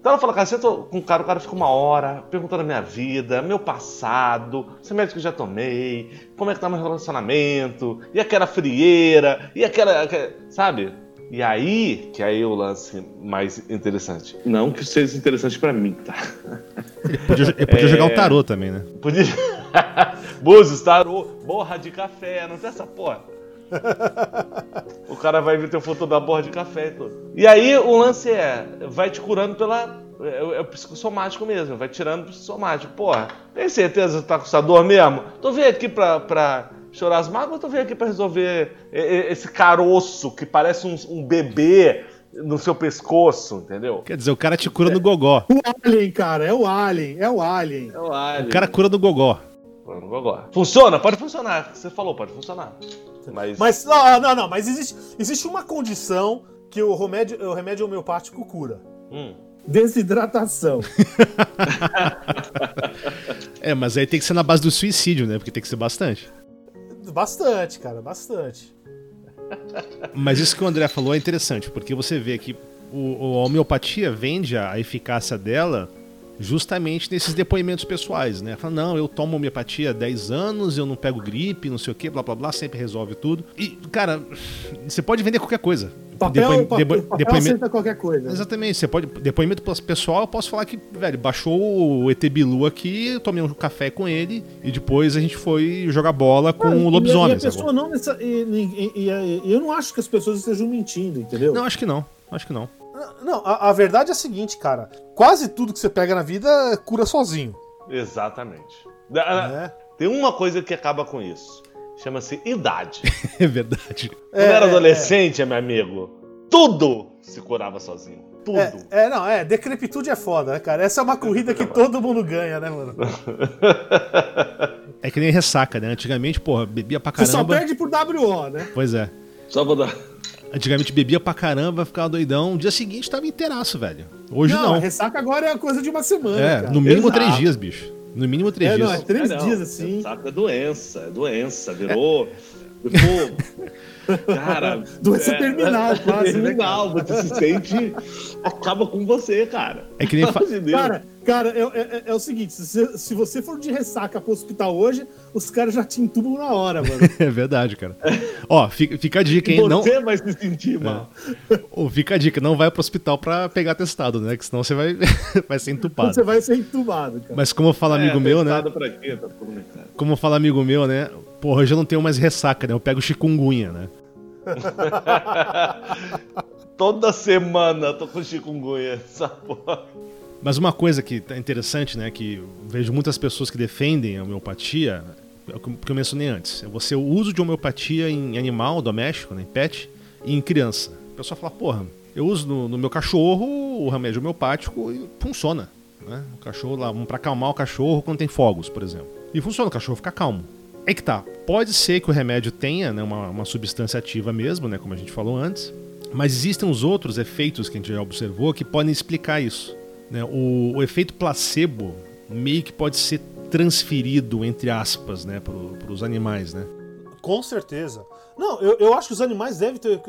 Então ela fala, cara, tô com o cara, o cara fica uma hora perguntando a minha vida, meu passado, esse médico que eu já tomei, como é que tá meu relacionamento, e aquela frieira, e aquela. aquela- sabe? E aí, que aí é o lance mais interessante. Não que seja interessante pra mim, tá?
Ele podia, ele podia jogar o tarô também, né?
Podia. Búzios, tarô, borra de café, não tem essa porra. o cara vai ver teu foto da borra de café e tudo. E aí o lance é, vai te curando pela. É, é o psicossomático mesmo, vai tirando o psicossomático. Porra, tem certeza que tá com essa dor mesmo? Tô vendo aqui pra, pra chorar as mágoas ou tu veio aqui pra resolver e- e- esse caroço que parece um, um bebê no seu pescoço, entendeu?
Quer dizer, o cara te cura no gogó.
O Alien, cara, é o Alien, é o Alien.
É o alien.
O cara cura no gogó.
Funciona? Pode funcionar. Você falou, pode funcionar. Mas,
Mas, não, não, não, mas existe, existe uma condição que o remédio, o remédio homeopático cura.
hum,
Desidratação.
É, mas aí tem que ser na base do suicídio, né? Porque tem que ser bastante.
Bastante, cara, bastante.
Mas isso que o André falou é interessante, porque você vê que o, o- a homeopatia vende a eficácia dela justamente nesses depoimentos pessoais, né? Fala, não, eu tomo homeopatia há 10 anos, eu não pego gripe, não sei o que, blá blá blá, sempre resolve tudo. E, cara, você pode vender qualquer coisa.
Papel,
Depoi-
papel,
depo-
papel
depoimento-
qualquer coisa.
Exatamente, você pode. Depoimento pessoal, eu posso falar que, velho, baixou o ET Bilu aqui, eu tomei um café com ele e depois a gente foi jogar bola com
Não,
o
e-
lobisomem.
E a
sacou?
pessoa não nessa, e, e- e- e- e eu não acho que as pessoas estejam mentindo, entendeu?
Não, acho que não. Acho que não.
Não, a, a verdade é a seguinte, cara. Quase tudo que você pega na vida cura sozinho.
exatamente.
Né?
Tem uma coisa que acaba com isso. Chama-se idade.
É verdade.
Quando eu era
É,
adolescente, meu amigo, tudo se curava sozinho. Tudo.
É, é, não, é, decrepitude é foda, né, cara? Essa é uma corrida que todo mundo ganha, né, mano?
É que nem ressaca, né? Antigamente, porra, bebia pra
Você só
caramba.
perde por WO, né?
Pois é.
Só vou dar.
Antigamente bebia pra caramba, ficava doidão. No dia seguinte tava inteiraço, velho. Hoje
não,
não.
ressaca agora é a coisa de uma semana,
É,
cara.
no mínimo
Exato.
três dias, bicho. No mínimo três
É,
dias.
não, é três
É, não,
dias assim.
Sabe, é doença, é doença. Virou. Ficou. Cara.
Doença terminal, quase, né,
Terminal, você se sente. Acaba com você, cara.
É que nem fa-
de.
Cara, cara é, é- é o seguinte: se, você- se você for de ressaca pro hospital hoje, os caras já te entubam na hora, mano.
É verdade, cara. Ó, fica, fica a dica, hein? Não,
você vai se sentir mal.
Ô, fica a dica, não vai pro hospital pra pegar testado, né? Que senão você vai, vai ser entupado.
Você vai ser entubado, cara.
Mas como fala amigo
É,
meu, né?
Pra quê? Tá.
Como fala amigo meu, né? Porra, hoje eu não tenho mais ressaca, né? Eu pego chikungunya, né?
Toda semana eu tô com chikungunya. Essa porra.
Mas uma coisa que é interessante, né? Que vejo muitas pessoas que defendem a homeopatia, é o que eu- mencionei antes. É você o uso de homeopatia em animal doméstico, né, em pet, e em criança. O pessoal fala, porra, eu uso no, no meu cachorro o remédio homeopático e funciona. Né? O cachorro lá, pra acalmar o cachorro quando tem fogos, por exemplo. E funciona, o cachorro fica calmo. É que tá. Pode ser que o remédio tenha né, uma, uma substância ativa mesmo, né, como a gente falou antes, mas existem os outros efeitos que a gente já observou que podem explicar isso. né? O, o efeito placebo meio que pode ser transferido, entre aspas, né, para os animais, né?
Com certeza. Não, eu, eu acho que os animais devem ter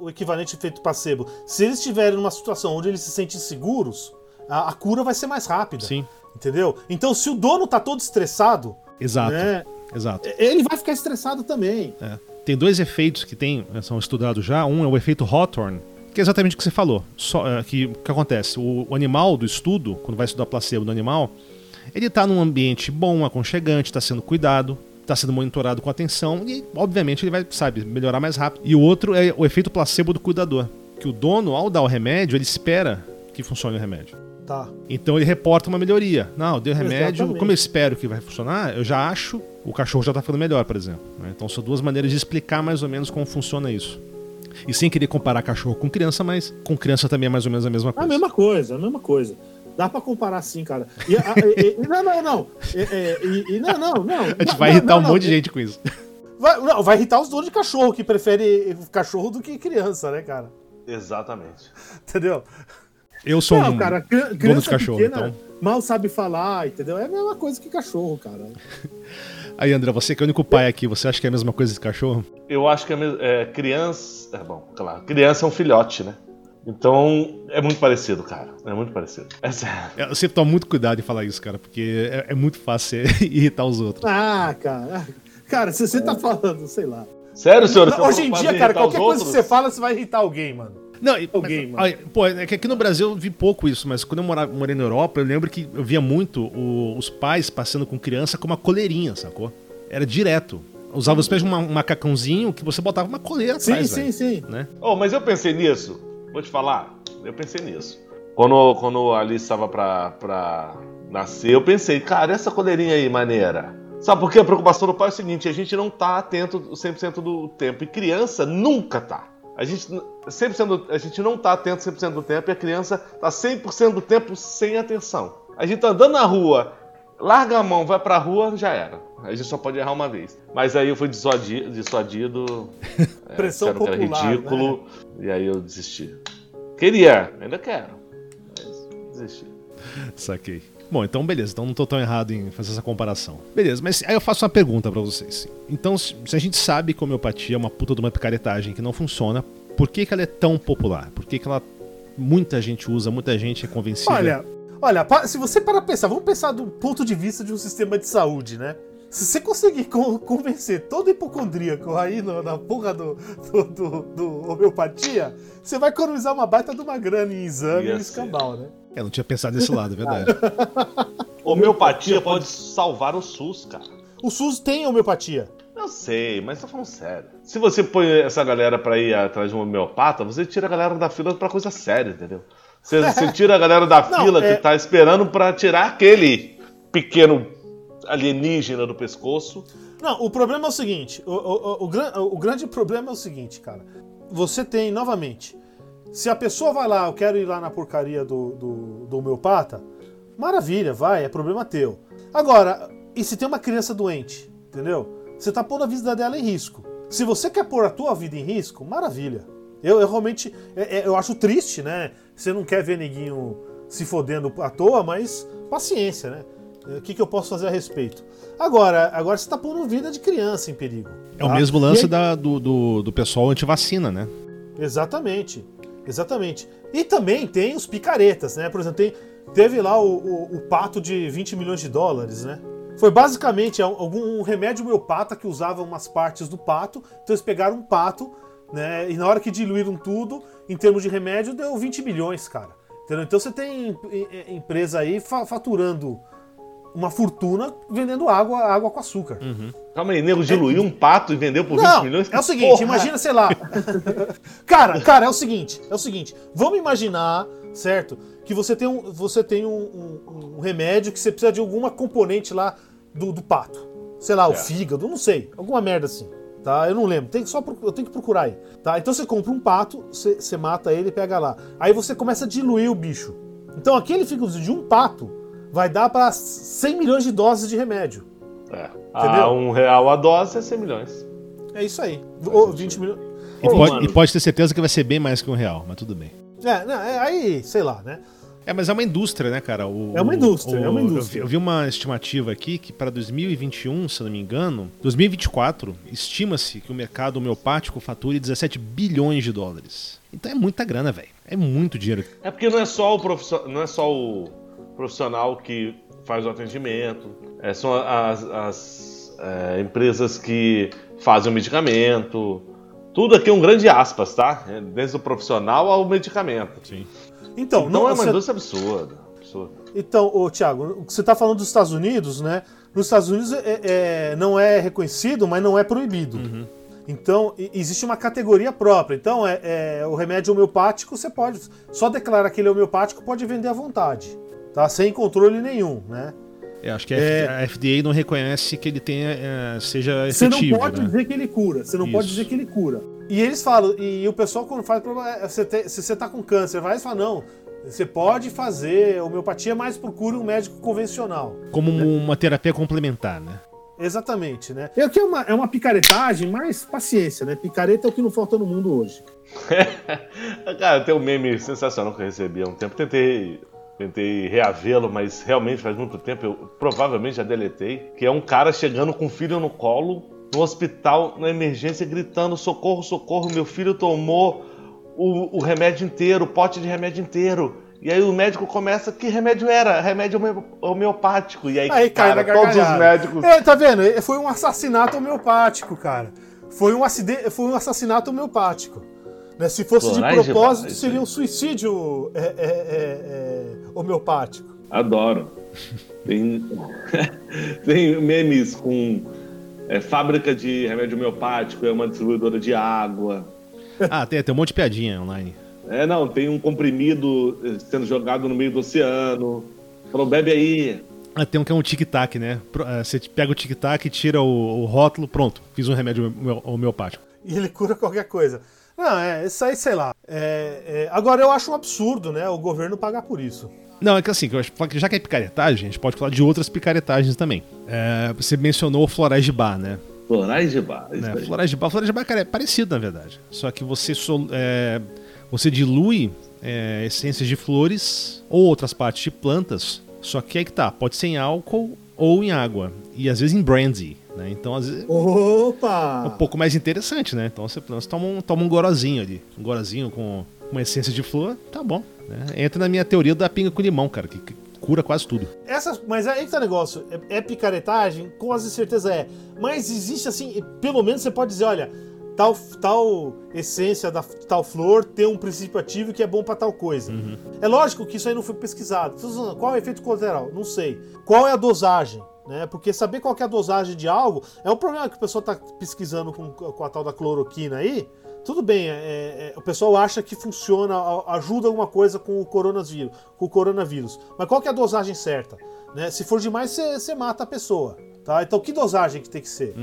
o equivalente efeito placebo. Se eles estiverem numa situação onde eles se sentem seguros, a, a cura vai ser mais rápida.
Sim,
Entendeu? Então, se o dono tá todo estressado,
exato,
né,
exato.
Ele vai ficar estressado também.
É. Tem dois efeitos que tem, né, são estudados já. Um é o efeito Hawthorne, que é exatamente o que você falou. Só, é, que, o que acontece? O, o animal do estudo, quando vai estudar placebo do animal, ele está num ambiente bom, aconchegante, está sendo cuidado, está sendo monitorado com atenção e, obviamente, ele vai, sabe, melhorar mais rápido. E o outro é o efeito placebo do cuidador, que o dono, ao dar o remédio, ele espera que funcione o remédio.
tá.
Então ele reporta uma melhoria. Não, deu remédio,
Exatamente.
como eu espero que vai funcionar, eu já acho o cachorro já tá ficando melhor, por exemplo. né? Então são duas maneiras de explicar mais ou menos como funciona isso. E sem querer comparar cachorro com criança, mas com criança também é mais ou menos a mesma
A
coisa.
mesma coisa, a mesma coisa. Dá pra comparar sim, cara. E, a- e- e- não, não, não. E, e- e- não, não, não.
A gente vai irritar um monte de gente com isso.
Vai, não, vai irritar os donos de cachorro, que prefere cachorro do que criança, né, cara?
Exatamente.
Entendeu?
Eu sou
Não,
um
cara,
dono de cachorro,
pequena
então.
mal sabe falar, entendeu? É a mesma coisa que cachorro, cara.
Aí, André, você que é o único pai aqui, você acha que é a mesma coisa de cachorro?
Eu acho que é, é, criança. É bom, claro. Criança é um filhote, né? Então é muito parecido, cara. É muito parecido. É sério.
Eu sempre tomo muito cuidado em falar isso, cara, porque é, é muito fácil você irritar os outros.
Ah, cara. Cara, se você tá falando, sei lá.
Sério, senhor?
Hoje em dia, cara, qualquer coisa que
outros?
você fala, você vai irritar alguém, mano.
Não, e,
Alguém,
mas, olha, pô, é que aqui no Brasil eu vi pouco isso, mas quando eu morava, morei na Europa, eu lembro que eu via muito o- os pais passando com criança com uma coleirinha, sacou? Era direto. Usava os pés de um macacãozinho que você botava uma coleira
Sim,
atrás,
sim,
velho,
sim.
né?
Oh, mas eu pensei nisso. Vou te falar. Eu pensei nisso. Quando, quando a Alice estava pra, pra nascer, eu pensei, cara, essa coleirinha aí, maneira. Sabe por quê? A preocupação do pai é o seguinte: a gente não tá atento 100% do tempo. E criança nunca tá. A gente, 100% do, a gente não tá atento 100% do tempo e a criança tá 100% do tempo sem atenção. A gente tá andando na rua, larga a mão, vai pra rua, já era. A gente só pode errar uma vez. Mas aí eu fui dissuadido. dissuadido é,
Pressão
que era
popular,
ridículo. E aí eu desisti. Queria, ainda quero. Mas desisti.
Saquei. Bom, então beleza, então não tô tão errado em fazer essa comparação. Beleza, mas aí eu faço uma pergunta pra vocês. Então, se a gente sabe que homeopatia é uma puta de uma picaretagem que não funciona, por que, que ela é tão popular? Por que, que ela muita gente usa, muita gente é convencida?
Olha, olha, se você parar pra pensar, vamos pensar do ponto de vista de um sistema de saúde, né? Se você conseguir con- convencer todo hipocondríaco aí no- na porra do, do, do- do homeopatia, você vai economizar uma baita de uma grana em exame e escambau, né?
Eu não tinha pensado nesse lado, é verdade.
Homeopatia pode salvar o SUS, cara.
O SUS tem homeopatia.
Eu sei, mas tô falando sério. Se você põe essa galera pra ir atrás de um homeopata, você tira a galera da fila pra coisa séria, entendeu? Você, você tira a galera da
Não,
fila
é-
que tá esperando pra tirar aquele pequeno alienígena do pescoço.
Não, o problema é o seguinte: o, o, o, o gran- o grande problema é o seguinte, cara. Você tem, novamente, se a pessoa vai lá, eu quero ir lá na porcaria do, do, do homeopata, maravilha, vai, é problema teu. Agora, e se tem uma criança doente, entendeu? Você tá pondo a vida dela em risco. Se você quer pôr a tua vida em risco, maravilha. Eu, eu realmente, é- é- eu acho triste, né? Você não quer ver neguinho se fodendo à toa, mas paciência, né? O que, que eu posso fazer a respeito? Agora, agora você tá pondo vida de criança em perigo.
É o
tá?
mesmo lance
aí-
da- do, do, do pessoal antivacina, né?
Exatamente. Exatamente. E também tem os picaretas, né? Por exemplo, tem, teve lá o, o- o pato de 20 milhões de dólares, né? Foi basicamente al- algum um remédio homeopata que usava umas partes do pato. Então eles pegaram um pato, né? E na hora que diluíram tudo, em termos de remédio, deu 20 milhões, cara. Entendeu? Então você tem em- em- empresa aí fa- faturando uma fortuna vendendo água, água com açúcar.
Calma aí, nego diluiu um pato e vendeu por 20
Não,
milhões?
é o seguinte,
Porra!
imagina, sei lá. cara, cara, é o seguinte, é o seguinte. Vamos imaginar, certo? Que você tem um, você tem um, um- um remédio que você precisa de alguma componente lá do, do pato. Sei lá, o
Certo.
fígado, não sei. Alguma merda assim. Tá? Eu não lembro. Tem que só eu tenho que procurar aí. Tá? Então você compra um pato, você, você mata ele e pega lá. Aí você começa a diluir o bicho. Então aquele fígado de um pato vai dar para 100 milhões de doses de remédio.
É.
Entendeu?
A um real a dose é 100 milhões.
É isso aí. Ou 20 milhões.
E,
Ô,
pode, e pode ter certeza que vai ser bem mais que um real, mas tudo bem.
É, não, é, aí, sei lá, né?
É, mas é uma indústria, né, cara? O-
É uma indústria, é uma
eu vi-
indústria.
Eu vi, uma estimativa aqui que para 2021, se eu não me engano, 2024, estima-se que o mercado homeopático fature 17 bilhões de dólares. Então é muita grana, velho. É muito dinheiro.
É porque não é só o profissional, não é só o profissional que faz o atendimento, é, são as, as, é, empresas que fazem o medicamento. Tudo aqui é um grande aspas, tá? É, Desde o profissional ao medicamento.
Sim.
Então,
Então
não,
é uma
você-
indústria absurda. absurda.
então ô, Thiago, você está falando dos Estados Unidos, né? Nos Estados Unidos é- é- não é reconhecido, mas não é proibido. Então, e- existe uma categoria própria. Então, é, é, o remédio homeopático, você pode. Só declarar que ele é homeopático, pode vender à vontade. Tá? Sem controle nenhum, né?
É, acho que a
É.
A FDA não reconhece que ele tenha, é, seja
Você não
efetivo,
pode
né?
dizer que ele cura. Você não pode
Isso.
dizer que ele cura.
E eles falam, e o pessoal quando faz problema, é, se você tá com câncer, vai e fala, não, você pode fazer homeopatia, mas procure um médico convencional.
Como uma terapia complementar, né?
Exatamente, né?
É que é uma, é uma picaretagem, mas paciência, né? Picareta é o que não falta no mundo hoje.
Cara, tem um meme sensacional que eu recebi há um tempo. Tentei, tentei reavê-lo, mas realmente faz muito tempo. Eu provavelmente já deletei. Que é um cara chegando com o filho no colo no hospital, na emergência, gritando: socorro, socorro, meu filho tomou o, o remédio inteiro, o pote de remédio inteiro. E aí o médico começa, que remédio era? Remédio homeo- homeopático. E aí,
Aí
cara, todos os médicos.
É, tá vendo? Foi um assassinato homeopático, cara. Foi um acidente, foi um assassinato homeopático. Né? Se fosse de propósito, seria
é.
um suicídio é, é, é, é, homeopático.
Adoro. Tem, tem memes com é, fábrica de remédio homeopático, é uma distribuidora de água.
Ah, tem, tem um monte de piadinha online.
É, não, tem um comprimido eh, sendo jogado no meio do oceano. Falou, bebe aí.
Ah, tem um que é um tic-tac, né? Ah, Você pega o tic-tac, tira o, o rótulo, pronto. Fiz um remédio homeo- homeopático.
E ele cura qualquer coisa. Não, é, isso aí, sei lá. É, é, agora, eu acho um absurdo, né? O governo pagar por isso.
Não, é que assim, já que é picaretagem, a gente pode falar de outras picaretagens também. É, você mencionou o florais de bar, né?
Florais de bar. isso aí.
Florais de bar, florais de bar, cara, é parecido na verdade. Só que você, sol- é, você dilui é, essências de flores ou outras partes de plantas. Só que aí que tá, pode ser em álcool ou em água. E às vezes em brandy, né? Então às vezes é um
Opa!
pouco mais interessante, né? Então você, você toma, um, toma um gorozinho ali. Um gorozinho com uma essência de flor, tá bom. né? Entra na minha teoria da pinga com limão, cara, que, que cura quase tudo.
Essa, mas aí que tá o negócio. É, é picaretagem? Com quase certeza é. Mas existe assim, pelo menos você pode dizer, olha, tal, tal essência da tal flor tem um princípio ativo que é bom pra tal coisa. É lógico que isso aí não foi pesquisado. Qual é o efeito colateral? Não sei. Qual é a dosagem? Né? Porque saber qual é a dosagem de algo é um problema que o pessoal tá pesquisando com, com a tal da cloroquina aí. Tudo bem, é- é- o pessoal acha que funciona, ajuda alguma coisa com o coronavírus, com o coronavírus. Mas qual que é a dosagem certa? Né? Se for demais, você mata a pessoa. Tá? Então que dosagem que tem que ser?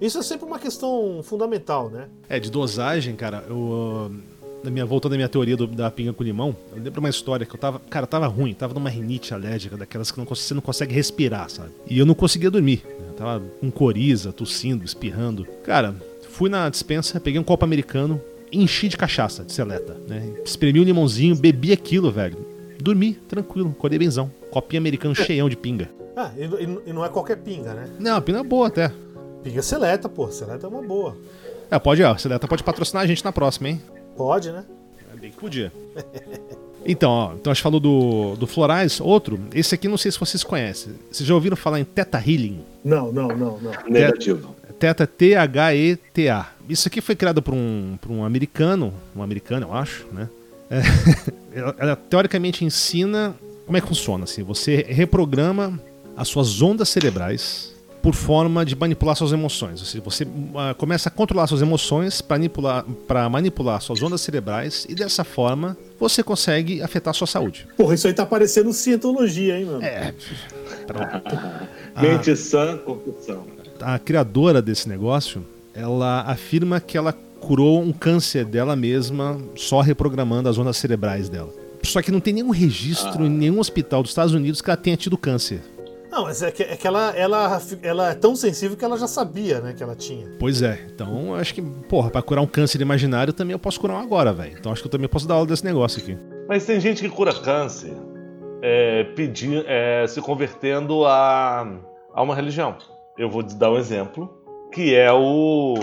Isso é sempre uma questão fundamental, né?
É, de dosagem, cara, eu. Na minha, voltando à minha teoria do- da pinga com limão, eu lembro uma história que eu tava. Cara, tava ruim, tava numa rinite alérgica, daquelas que não, você não consegue respirar, sabe? E eu não conseguia dormir. né? Eu tava com coriza, tossindo, espirrando. Cara, fui na dispensa, peguei um copo americano, enchi de cachaça, de seleta, né? Espremi um limãozinho, bebi aquilo, velho. Dormi, tranquilo, acordei benzão. Copinho americano cheião de pinga.
Ah, e, e- e não é qualquer pinga, né?
Não, a pinga é boa até.
Pinga seleta, pô. Seleta é uma boa.
É, pode, ó, a seleta pode patrocinar a gente na próxima, hein?
Pode, né?
É bem que podia. Então, ó, então a gente falou do, do Florais, outro. Esse aqui não sei se vocês conhecem. Vocês já ouviram falar em Theta Healing?
Não, não, não, não.
Negativo.
Theta T-H-E-T-A. Isso aqui foi criado por um, por um americano, um americano, eu acho, né? É, ela, ela teoricamente ensina como é que funciona. Assim, você reprograma as suas ondas cerebrais por forma de manipular suas emoções. Ou seja, você ah, começa a controlar suas emoções para manipular, pra manipular suas ondas cerebrais e dessa forma você consegue afetar a sua saúde.
Porra, isso aí tá parecendo cientologia, hein, mano?
É,
Mente sã, corpo sã.
a criadora desse negócio, ela afirma que ela curou um câncer dela mesma só reprogramando as ondas cerebrais dela. Só que não tem nenhum registro em nenhum hospital dos Estados Unidos que ela tenha tido câncer.
Não, mas é que, é que ela, ela, ela é tão sensível que ela já sabia, né, que ela tinha.
Pois é, então eu acho que, porra, pra curar um câncer imaginário também eu posso curar um agora, velho. Então acho que eu também posso dar aula desse negócio aqui.
Mas tem gente que cura câncer é, pedi- é, se convertendo a, a uma religião. Eu vou te dar um exemplo, que é o,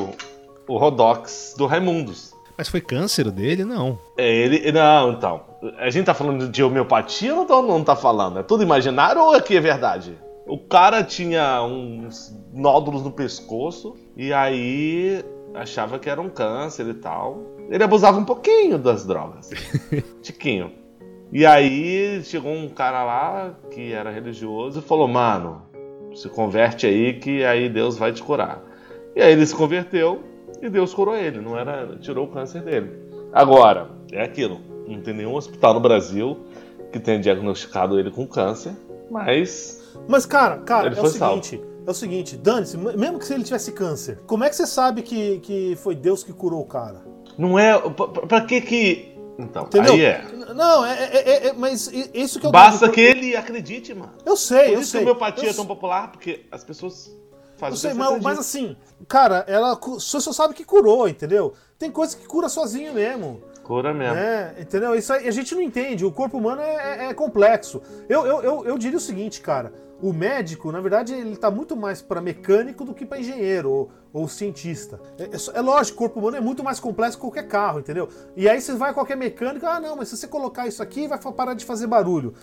o Rodox do Raimundos.
Mas foi câncer dele? Não.
É, ele. Não, então. A gente tá falando de homeopatia ou não, não tá falando? É tudo imaginário ou aqui é verdade? O cara tinha uns nódulos no pescoço e aí achava que era um câncer e tal. Ele abusava um pouquinho das drogas. Tiquinho. E aí chegou um cara lá que era religioso e falou: Mano, se converte aí que aí Deus vai te curar. E aí ele se converteu e Deus curou ele, não era, tirou o câncer dele. Agora, é aquilo, não tem nenhum hospital no Brasil que tenha diagnosticado ele com câncer, mas
Mas, cara, cara, é o
foi
seguinte. É o seguinte, dane-se, mesmo que se ele tivesse câncer, como é que você sabe que, que foi Deus que curou o cara?
não é. Pra, pra que que. Então,
Entendeu?
aí é.
Não, é, é- é- é- mas isso que eu
Basta que ele acredite, mano.
Eu sei,
Por
eu
isso
sei.
que a homeopatia
eu,
é tão popular, porque as pessoas
eu
fazem
sei,
o que
mas, mas assim, cara, ela só sabe que curou, entendeu? Tem coisa que cura sozinho mesmo.
Cura mesmo.
É, entendeu? Isso aí a gente não entende. O corpo humano é, é- é complexo. Eu, eu, eu, eu diria o seguinte, cara. O médico, na verdade, ele tá muito mais para mecânico do que para engenheiro ou, ou cientista. É, é é lógico, o corpo humano é muito mais complexo que qualquer carro, entendeu? E aí você vai a qualquer mecânico, ah, não, mas se você colocar isso aqui, vai parar de fazer barulho.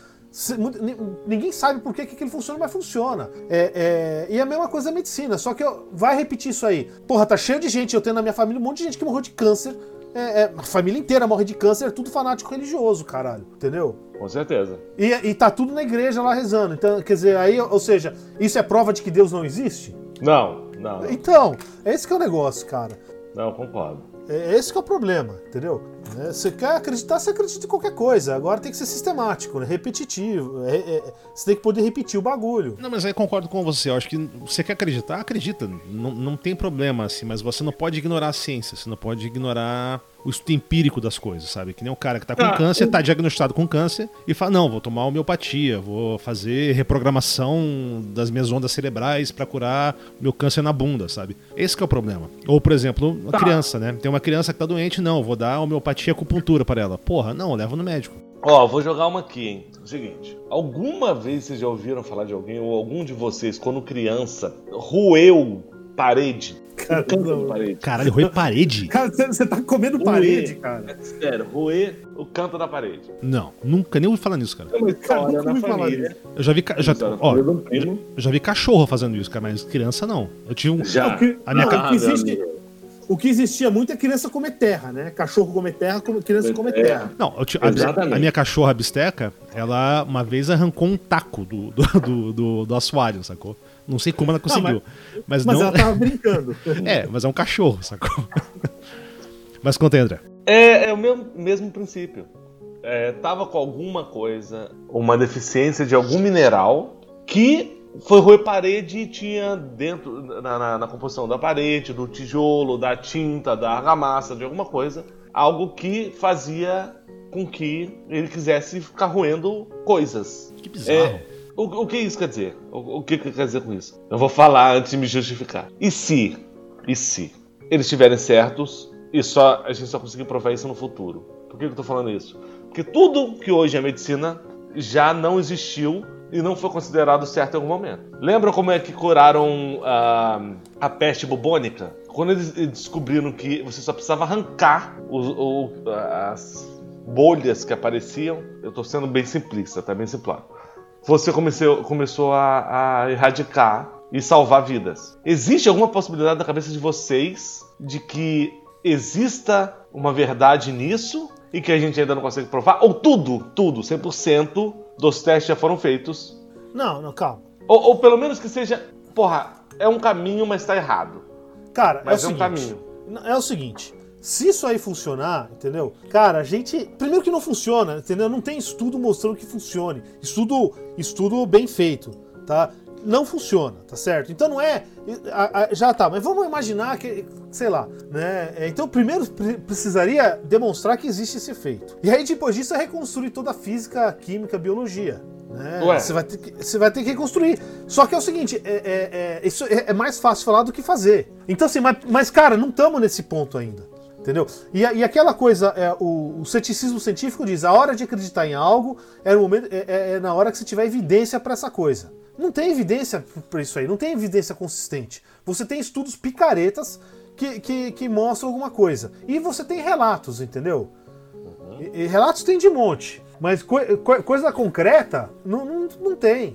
Ninguém sabe por que, aquilo funciona, mas funciona. É, é, e a mesma coisa é a medicina, só que eu, vai repetir isso aí. Porra, tá cheio de gente, eu tenho na minha família um monte de gente que morreu de câncer. É, é, a família inteira morre de câncer, é tudo fanático religioso, caralho. Entendeu?
Com certeza.
E, e tá tudo na igreja lá rezando. Então, quer dizer, aí, ou seja, isso é prova de que Deus não existe?
Não, não,
Então, esse que é o negócio, cara.
não concordo.
É esse que é o problema, entendeu? É, Você quer acreditar, você acredita em qualquer coisa. Agora tem que ser sistemático, né? repetitivo. É- é- você tem que poder repetir o bagulho.
Não, mas aí concordo com você. Eu acho que você quer acreditar, acredita. Não, não tem problema, assim, mas você não pode ignorar a ciência, você não pode ignorar o estudo empírico das coisas, sabe? Que nem o cara que tá com
Ah,
câncer,
eu-
tá diagnosticado com câncer e fala: não, vou tomar homeopatia, vou fazer reprogramação das minhas ondas cerebrais pra curar meu câncer na bunda, sabe? Esse que é o problema. Ou, por exemplo, uma
Tá.
criança, né? Tem uma criança que tá doente, não, vou dar homeopatia acupuntura para ela. Porra, não, leva no médico.
Ó, vou jogar uma aqui, hein? Seguinte, alguma vez vocês já ouviram falar de alguém, ou algum de vocês, quando criança, roeu parede?
Cara,
Canto de parede.
Caralho, roeu parede?
Cara, você tá comendo parede, cara.
Sério, roer
O canto da parede.
Não, nunca nem ouvi falar nisso, cara.
é uma história
nunca ouvi falar
família.
Eu já vi, já, ó, já vi cachorro fazendo isso, cara, mas criança não. Eu tive um.
Já.
O que,
A minha
não,
ca-
o, que
meu
existe-
amigo.
o que existia muito é criança comer terra, né? Cachorro comer terra, criança comer
É.
terra.
Não, eu ti- a,
Exatamente.
a minha cachorra bisteca, ela uma vez arrancou um taco do, do, do, do, do assoalho, sacou? Não sei como ela conseguiu. mas,
Mas
não.
ela tava brincando.
É, mas é um cachorro, sacou? mas conta aí, André.
É, é o mesmo, mesmo princípio. É, tava com alguma coisa, uma deficiência de algum mineral que foi roer parede e tinha dentro, na, na- na composição da parede, do tijolo, da tinta, da argamassa, de alguma coisa, algo que fazia com que ele quisesse ficar roendo coisas.
Que bizarro.
É, o, o que isso quer dizer? O, o que, que quer dizer com isso? Eu vou falar antes de me justificar. E se, e se eles estiverem certos e só a gente só conseguir provar isso no futuro? Por que, eu tô falando isso? Porque tudo que hoje é medicina já não existiu e não foi considerado certo em algum momento. Lembra como é que curaram ah, a peste bubônica? Quando eles descobriram que você só precisava arrancar as bolhas que apareciam, eu tô sendo bem simplista, tá bem simplado você comeceu, começou a, a erradicar e salvar vidas. Existe alguma possibilidade na cabeça de vocês de que exista uma verdade nisso e que a gente ainda não consegue provar? Ou tudo, tudo, 100% dos testes já foram feitos?
Não, não, calma.
Ou, ou pelo menos que seja, porra, é um caminho, mas tá errado.
Cara,
Mas
é
é
o
um
seguinte.
caminho.
É o seguinte. Se isso aí funcionar, entendeu? Cara, a gente. Primeiro que não funciona, entendeu? Não tem estudo mostrando que funcione. Estudo, estudo bem feito, tá? Não funciona, tá certo? Então não é. a- a- Já tá, mas vamos imaginar que. Sei lá, né? É, Então primeiro pre- precisaria demonstrar que existe esse efeito. E aí depois disso é reconstruir toda a física, química, biologia. Né? Você vai, ter que, você vai ter que reconstruir. Só que é o seguinte, é, é- é- isso é, é mais fácil falar do que fazer. Então, assim, mas, mas, cara, não estamos nesse ponto ainda. Entendeu? E, e aquela coisa, é, o, o ceticismo científico diz: a hora de acreditar em algo é, no momento, é, é- é na hora que você tiver evidência para essa coisa. Não tem evidência para isso aí, não tem evidência consistente. Você tem estudos picaretas que, que, que mostram alguma coisa. E você tem relatos, entendeu? E, e relatos tem de monte. Mas coi- coi- coisa concreta, não, não, não tem.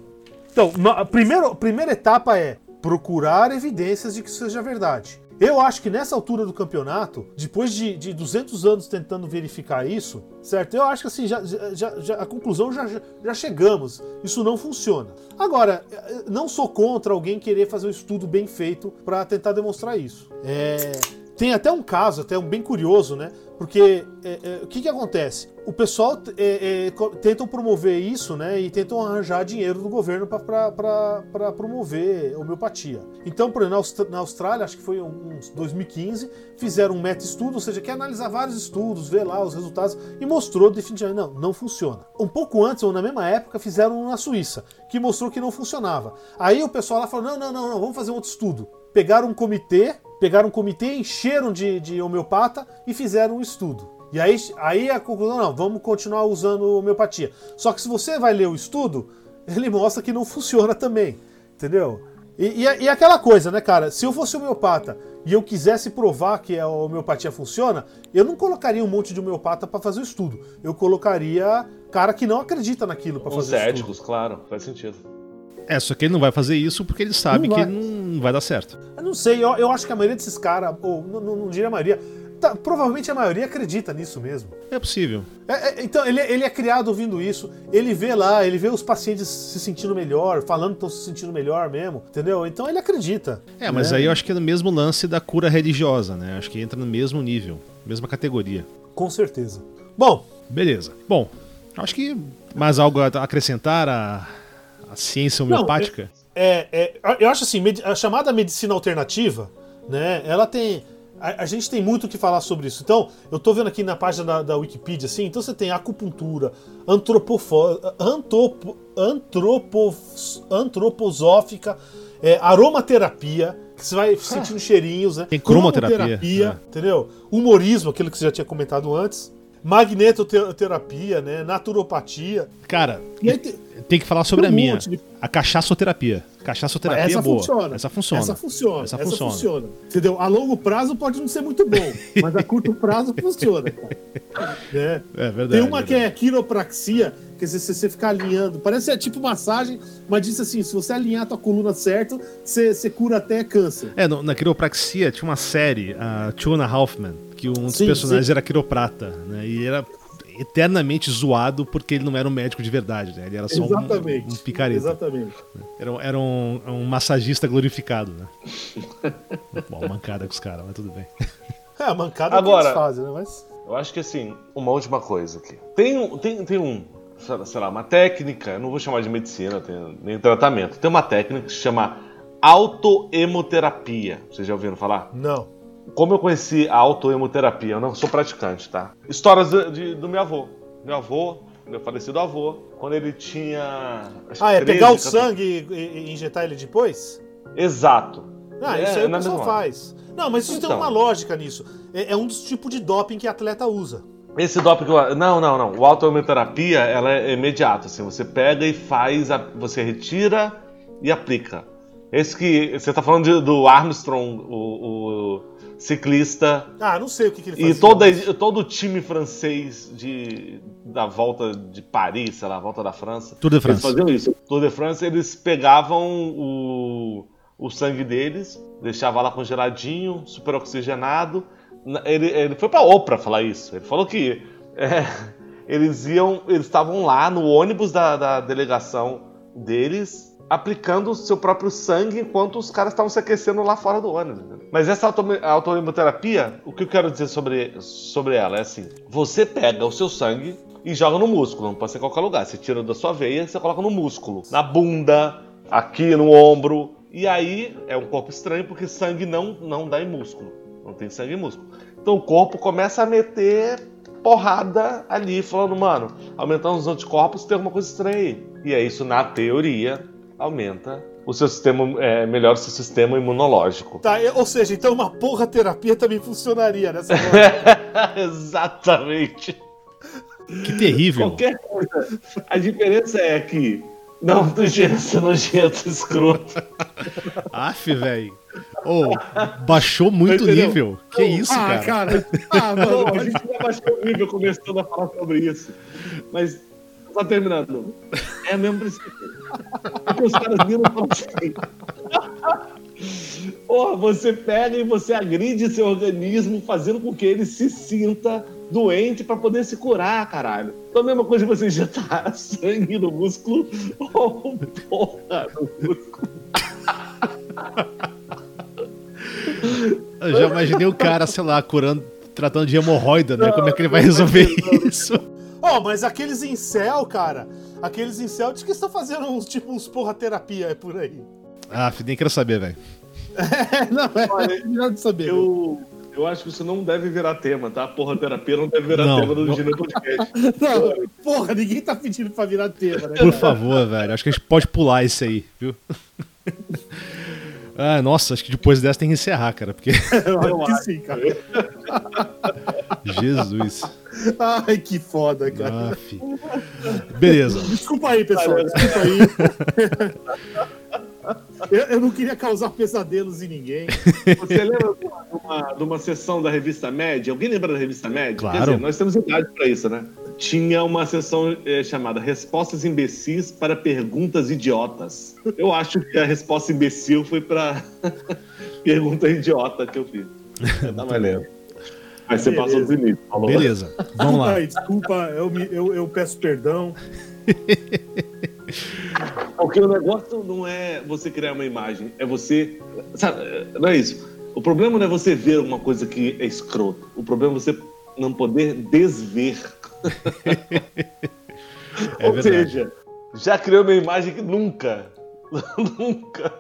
Então, a primeiro, a primeira etapa é procurar evidências de que isso seja verdade. Eu acho que nessa altura do campeonato, depois de, de 200 anos tentando verificar isso, certo? Eu acho que assim, já, já, já- a conclusão já, já- chegamos. Isso não funciona. Agora, eh, não sou contra alguém querer fazer um estudo bem feito para tentar demonstrar isso. É, tem até um caso, até um bem curioso, né? Porque é, é, o que, que acontece? O pessoal é, é, tentam promover isso, né? E tentam arranjar dinheiro do governo para promover homeopatia. Então, por exemplo, na Austrália, acho que foi uns 2015, fizeram um meta-estudo, ou seja, quer analisar vários estudos, ver lá os resultados, e mostrou definitivamente, não, não funciona. Um pouco antes, ou na mesma época, fizeram um na Suíça, que mostrou que não funcionava. Aí o pessoal lá falou, não, não, não, não vamos fazer um outro estudo. Pegaram um comitê, pegaram um comitê, encheram de, de homeopata e fizeram um estudo. E aí, aí a conclusão, não, vamos continuar usando homeopatia. Só que se você vai ler o estudo, ele mostra que não funciona também, entendeu? E, e, e aquela coisa, né, cara? Se eu fosse homeopata e eu quisesse provar que a homeopatia funciona, eu não colocaria um monte de homeopata para fazer o estudo. Eu colocaria cara que não acredita naquilo para
Os
fazer o estudo.
éticos, claro, faz sentido.
É, só que ele não vai fazer isso porque ele sabe
Não
que
vai.
não vai dar certo.
Eu não sei, eu, eu acho que a maioria desses caras, ou não, não, não diria a maioria, tá- provavelmente a maioria acredita nisso mesmo.
É possível.
É, é, então, ele, ele é criado ouvindo isso. Ele vê lá, ele vê os pacientes se sentindo melhor, falando que estão se sentindo melhor mesmo, entendeu? Então ele acredita.
É, mas
né?
aí eu acho que é no mesmo lance da cura religiosa, né? Acho que entra no mesmo nível, mesma categoria.
Com certeza. Bom,
Beleza. Bom, acho que mais algo a acrescentar à, à ciência
Não,
homeopática?
É, é, eu acho assim, a chamada medicina alternativa, né? Ela tem. A, a gente tem muito o que falar sobre isso. Então, eu tô vendo aqui na página da, da Wikipedia, assim, então você tem acupuntura, antropofo, antropo, antropo, antroposófica, é, aromaterapia, que você vai sentindo cheirinhos, né?
Tem cromoterapia,
Cromoterapia,
é.
entendeu? Humorismo, aquilo que você já tinha comentado antes. Magnetoterapia, né? Naturopatia.
Cara,
aí tem-
tem que falar sobre
Tem
a
um
minha.
de-
A cachaçoterapia. Cachaçoterapia
essa
é boa.
funciona.
Essa funciona.
Essa funciona.
Essa
Essa,
funciona.
funciona. Entendeu? A longo prazo pode não ser muito bom, mas a curto prazo funciona. cara. Né?
É verdade.
Tem uma
é
que é quiropraxia, que se você ficar alinhando, parece é tipo massagem, mas diz assim: se você alinhar a tua coluna certo, você, você cura até câncer.
É, no- na quiropraxia tinha uma série, a Tuna Halfman, que um dos
Sim,
personagens
sim.
era quiroprata, né? E era eternamente zoado porque ele não era um médico de verdade, né? Ele era só um,
Exatamente.
um picareta.
Exatamente.
Era, um- era um, um massagista glorificado, né? Bom, mancada com os caras, mas tudo bem.
É, a mancada
Agora-
que eles fazem, né? Mas.
Eu acho que assim, uma última coisa aqui. Tem, um- tem, tem um, sei lá- uma técnica, eu não vou chamar de medicina, tem- nem tratamento. Tem uma técnica que se chama autoemoterapia. Vocês já ouviram falar?
Não.
Como eu conheci a autoemoterapia? Eu não sou praticante, tá? Histórias de- de- do meu avô. Meu avô, meu falecido avô, quando ele tinha.
Ah, é
13,
pegar o
14
sangue e, e injetar ele depois?
Exato.
Ah,
É,
isso aí o
na
pessoal faz. Não, mas isso tem
Então.
uma lógica nisso. É, é um dos tipos de doping que atleta usa.
Esse doping que eu... Não, não, não. O autoemoterapia, ela é imediata, assim. Você pega e faz, a- você retira e aplica. Esse que... Você tá falando de- do Armstrong, o, o ciclista,
Ah, não sei o que, que ele
e
fazia.
toda, todo o time francês de, da volta de Paris, sei lá, volta da França.
Tour de
Eles
France.
faziam isso.
Tour de France, eles pegavam o, o sangue deles, deixavam lá congeladinho, super oxigenado. Na- Ele, ele foi pra Oprah falar isso. Ele falou que é, eles iam, eles estavam lá no ônibus da, da delegação deles, aplicando o seu próprio sangue enquanto os caras estavam se aquecendo lá fora do ônibus. entendeu? Mas essa auto- autoimuterapia, o que eu quero dizer sobre, sobre ela é assim: você pega o seu sangue e joga no músculo, não pode ser em qualquer lugar. Você tira da sua veia você coloca no músculo, na bunda, aqui no ombro. E aí é um corpo estranho porque sangue não, não dá em músculo. Não tem sangue em músculo. Então o corpo começa a meter porrada ali, falando, mano, aumentando os anticorpos, tem alguma coisa estranha aí. E é isso, na teoria, aumenta o seu sistema, é, melhora o seu sistema imunológico.
Tá, ou seja, então uma porra terapia também funcionaria nessa.
Exatamente.
Que terrível.
Qualquer coisa. A diferença é que. Não, do jeito ser nojento, escroto.
Aff, velho. Ô, baixou muito
Entendeu?
nível. Que isso,
ah,
cara?
cara. Ah,
Não,
mano.
a gente já baixou o nível começando a falar sobre isso. Mas, só terminando. É o mesmo princípio. Porque os caras viram falam. Porra, você pega e você agride seu organismo, fazendo com que ele se sinta doente pra poder se curar, caralho. Então a mesma coisa de você injetar sangue no músculo ou porra no músculo.
Eu já imaginei o cara, sei lá, curando, tratando de hemorroida, né? Como é que ele vai resolver isso?
Ó, mas aqueles incel, cara, aqueles incel diz que estão fazendo uns tipo uns porra terapia por aí.
Aff, nem quero saber, velho.
É, não, é melhor de saber.
Eu, eu acho que isso não deve virar tema, tá? Porra, terapia não deve virar
Não,
tema do. Gino Podcast.
Não, porra, ninguém tá pedindo pra virar tema, né?
Por favor, velho. Acho que a gente pode pular esse aí, viu? Ah, nossa, acho que depois dessa tem que encerrar, cara, porque.
Eu acho que sim, cara.
Jesus.
Ai, que foda, cara.
Aff. Beleza.
Desculpa aí, pessoal. Desculpa aí. Eu, eu não queria causar pesadelos em ninguém.
Você lembra de uma, de uma- sessão da revista Média? Alguém lembra da revista Média?
Claro.
Quer dizer, nós temos idade pra isso, né? Tinha uma sessão eh, chamada Respostas Imbecis para Perguntas Idiotas. Eu acho que a resposta imbecil foi pra pergunta idiota que eu fiz. Tá valendo.
Aí você
Beleza.
passou dos limites. Falou.
Beleza, vamos lá.
Ai, desculpa, eu, me- eu, eu peço perdão.
Porque o negócio não é você criar uma imagem, é você. Sabe, não é isso. O problema não é você ver uma coisa que é escroto. O problema é você não poder desver.
É
Ou
verdade.
seja,
Já criou uma imagem que nunca, nunca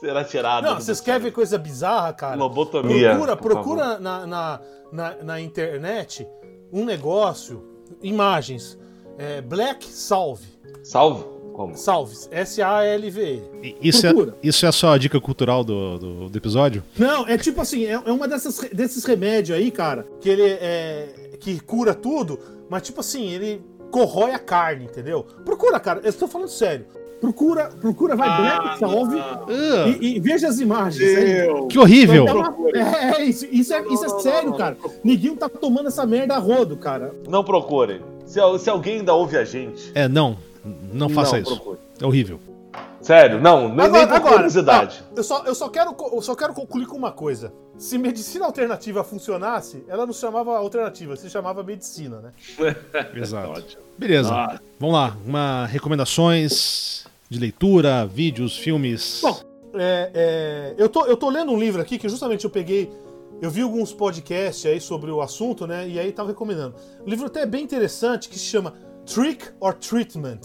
será tirada.
Não, vocês querem ver coisa bizarra, cara?
Lobotomia.
Procura, procura na, na, na, na internet um negócio, imagens. é, Black Salve.
Salve? Como?
Salves. S-A-L-V-E.
E Isso é, isso é só a dica cultural do, do, do episódio?
Não, é tipo assim, é, é uma dessas, desses remédios aí, cara.
Que ele é. que cura tudo, mas tipo assim, ele corrói a carne, entendeu? Procura, cara. Eu estou falando sério.
Procura, procura, vai Black Salve
Ah,
e, e veja as imagens.
que horrível!
É, uma- é, é isso, isso é, isso é sério, cara. Ninguém tá tomando essa merda a rodo, cara.
Não procurem. Se, se alguém ainda ouve a gente.
É, não. Não faça
não
isso.
procure.
É horrível.
Sério, não, nem, nem por curiosidade.
ó, eu, só, eu, só quero, eu só quero concluir com uma coisa. Se medicina alternativa funcionasse, ela não se chamava alternativa, se chamava medicina, né?
Exato. Beleza.
Ah,
Vamos lá. Uma recomendações de leitura, vídeos, filmes.
Bom, É, é, eu, tô, eu tô lendo um livro aqui que justamente eu peguei. Eu vi alguns podcasts aí sobre o assunto, né? E aí tava recomendando. O livro até é bem interessante que se chama Trick or Treatment.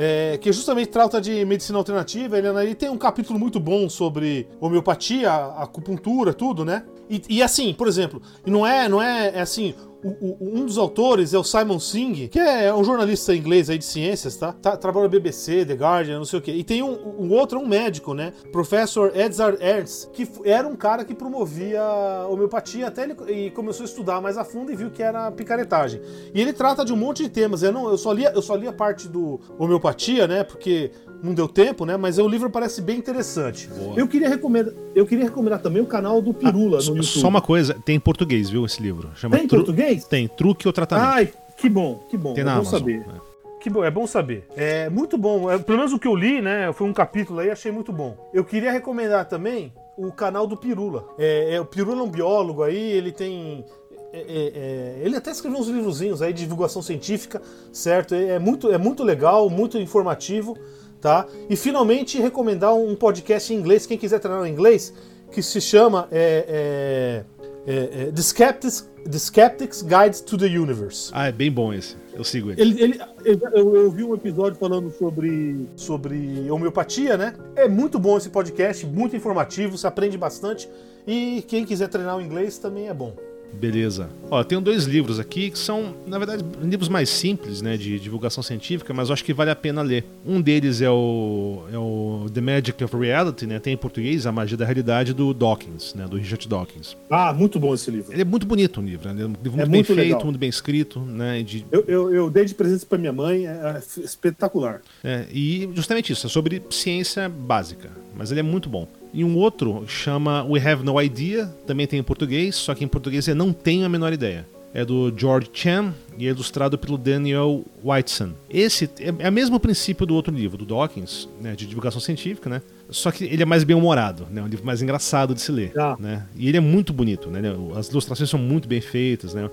é, que justamente trata de medicina alternativa. Ele, ele tem um capítulo muito bom sobre homeopatia, acupuntura, tudo, né? E, e assim, por exemplo, não é, não é, é assim. Um dos autores é o Simon Singh, que é um jornalista inglês aí de ciências, tá? tá trabalha no BBC, The Guardian, não sei o quê. E tem um, um outro, um médico, né? Professor Edzard Ernst, que era um cara que promovia homeopatia até ele e começou a estudar mais a fundo e viu que era picaretagem. E ele trata de um monte de temas. Eu, não, eu, só, li, eu só li a parte do homeopatia, né? Porque não deu tempo, né? Mas o livro parece bem interessante.
Eu queria recomendar, eu queria recomendar também o canal do Pirula no
Só-
YouTube.
Só uma coisa, tem em português, viu, esse livro? Chama
Tem em
Tru-
português?
Tem, Truque ou Tratamento.
Ai, que bom, que bom.
tem
é
na
bom
Amazon.
saber.
né?
Que bom, é bom saber. É muito bom. É, pelo menos o que eu li, né? Foi um capítulo aí, achei muito bom. Eu queria recomendar também o canal do Pirula. É, é, o Pirula é um biólogo aí, ele tem. é, é, é, ele até escreveu uns livrozinhos aí de divulgação científica, certo? É, é muito, é muito legal, muito informativo, tá? E finalmente recomendar um podcast em inglês, quem quiser treinar em inglês, que se chama é, é, é, é, The, Skeptics, The Skeptics Guide to the Universe.
Ah, é bem bom esse. Eu sigo ele.
Ele, ele, eu, eu- eu vi um episódio falando sobre.
sobre homeopatia, né? É muito bom esse podcast, muito informativo, você aprende bastante. E quem quiser treinar o inglês também é bom.
Beleza. Ó, eu tenho dois livros aqui que são, na verdade, livros mais simples, né, de divulgação científica, mas eu acho que vale a pena ler. Um deles é o, é o The Magic of Reality, né, tem em português A Magia da Realidade, do Dawkins, né, do Richard Dawkins.
Ah, muito bom esse livro.
Ele é muito bonito o livro, né, é um livro muito
É
bem
muito
feito,
legal.
muito bem escrito, né, de,
Eu, eu, eu dei de presente pra minha mãe, é, é espetacular.
É, e justamente isso, é sobre ciência básica, mas ele é muito bom. E um outro chama We Have No Idea, também tem em português, só que em português eu não tenho a menor ideia. É do George Chan e é ilustrado pelo Daniel Whiteson. Esse é, é o mesmo princípio do outro livro, do Dawkins, né, de divulgação científica, né? Só que ele é mais bem-humorado, né? É um livro mais engraçado de se ler,
Ah.
né? E ele é muito bonito, né? As ilustrações são muito bem feitas, né?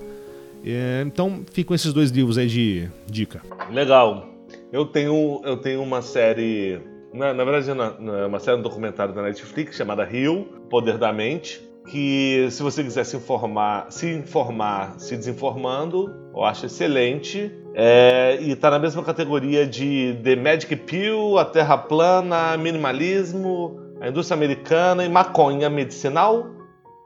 É, então ficam esses dois livros aí de dica.
Legal. Eu tenho, eu tenho uma série. Na, na verdade, na- na- uma série um documentário da Netflix chamada Rio, Poder da Mente. Que se você quiser se informar, se informar, se desinformando, eu acho excelente. É, e tá na mesma categoria de The Magic Pill, a Terra Plana, Minimalismo, a indústria americana e maconha medicinal.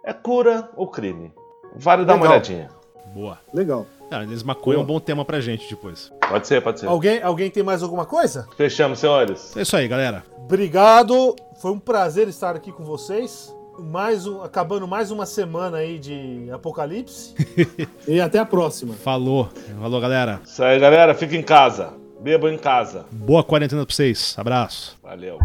É cura ou crime? Vale dar uma
Legal.
olhadinha.
Boa.
Legal.
Ah, eles maconha é um bom tema pra gente depois.
Pode ser, pode ser.
Alguém, alguém tem mais alguma coisa?
Fechamos, senhores.
É isso aí, galera.
Obrigado. Foi um prazer estar aqui com vocês. Mais um, acabando mais uma semana aí de apocalipse.
E até a próxima.
Falou. Falou, galera.
Isso aí, galera. Fica em casa. Bebam em casa.
Boa quarentena pra vocês. Abraço.
Valeu.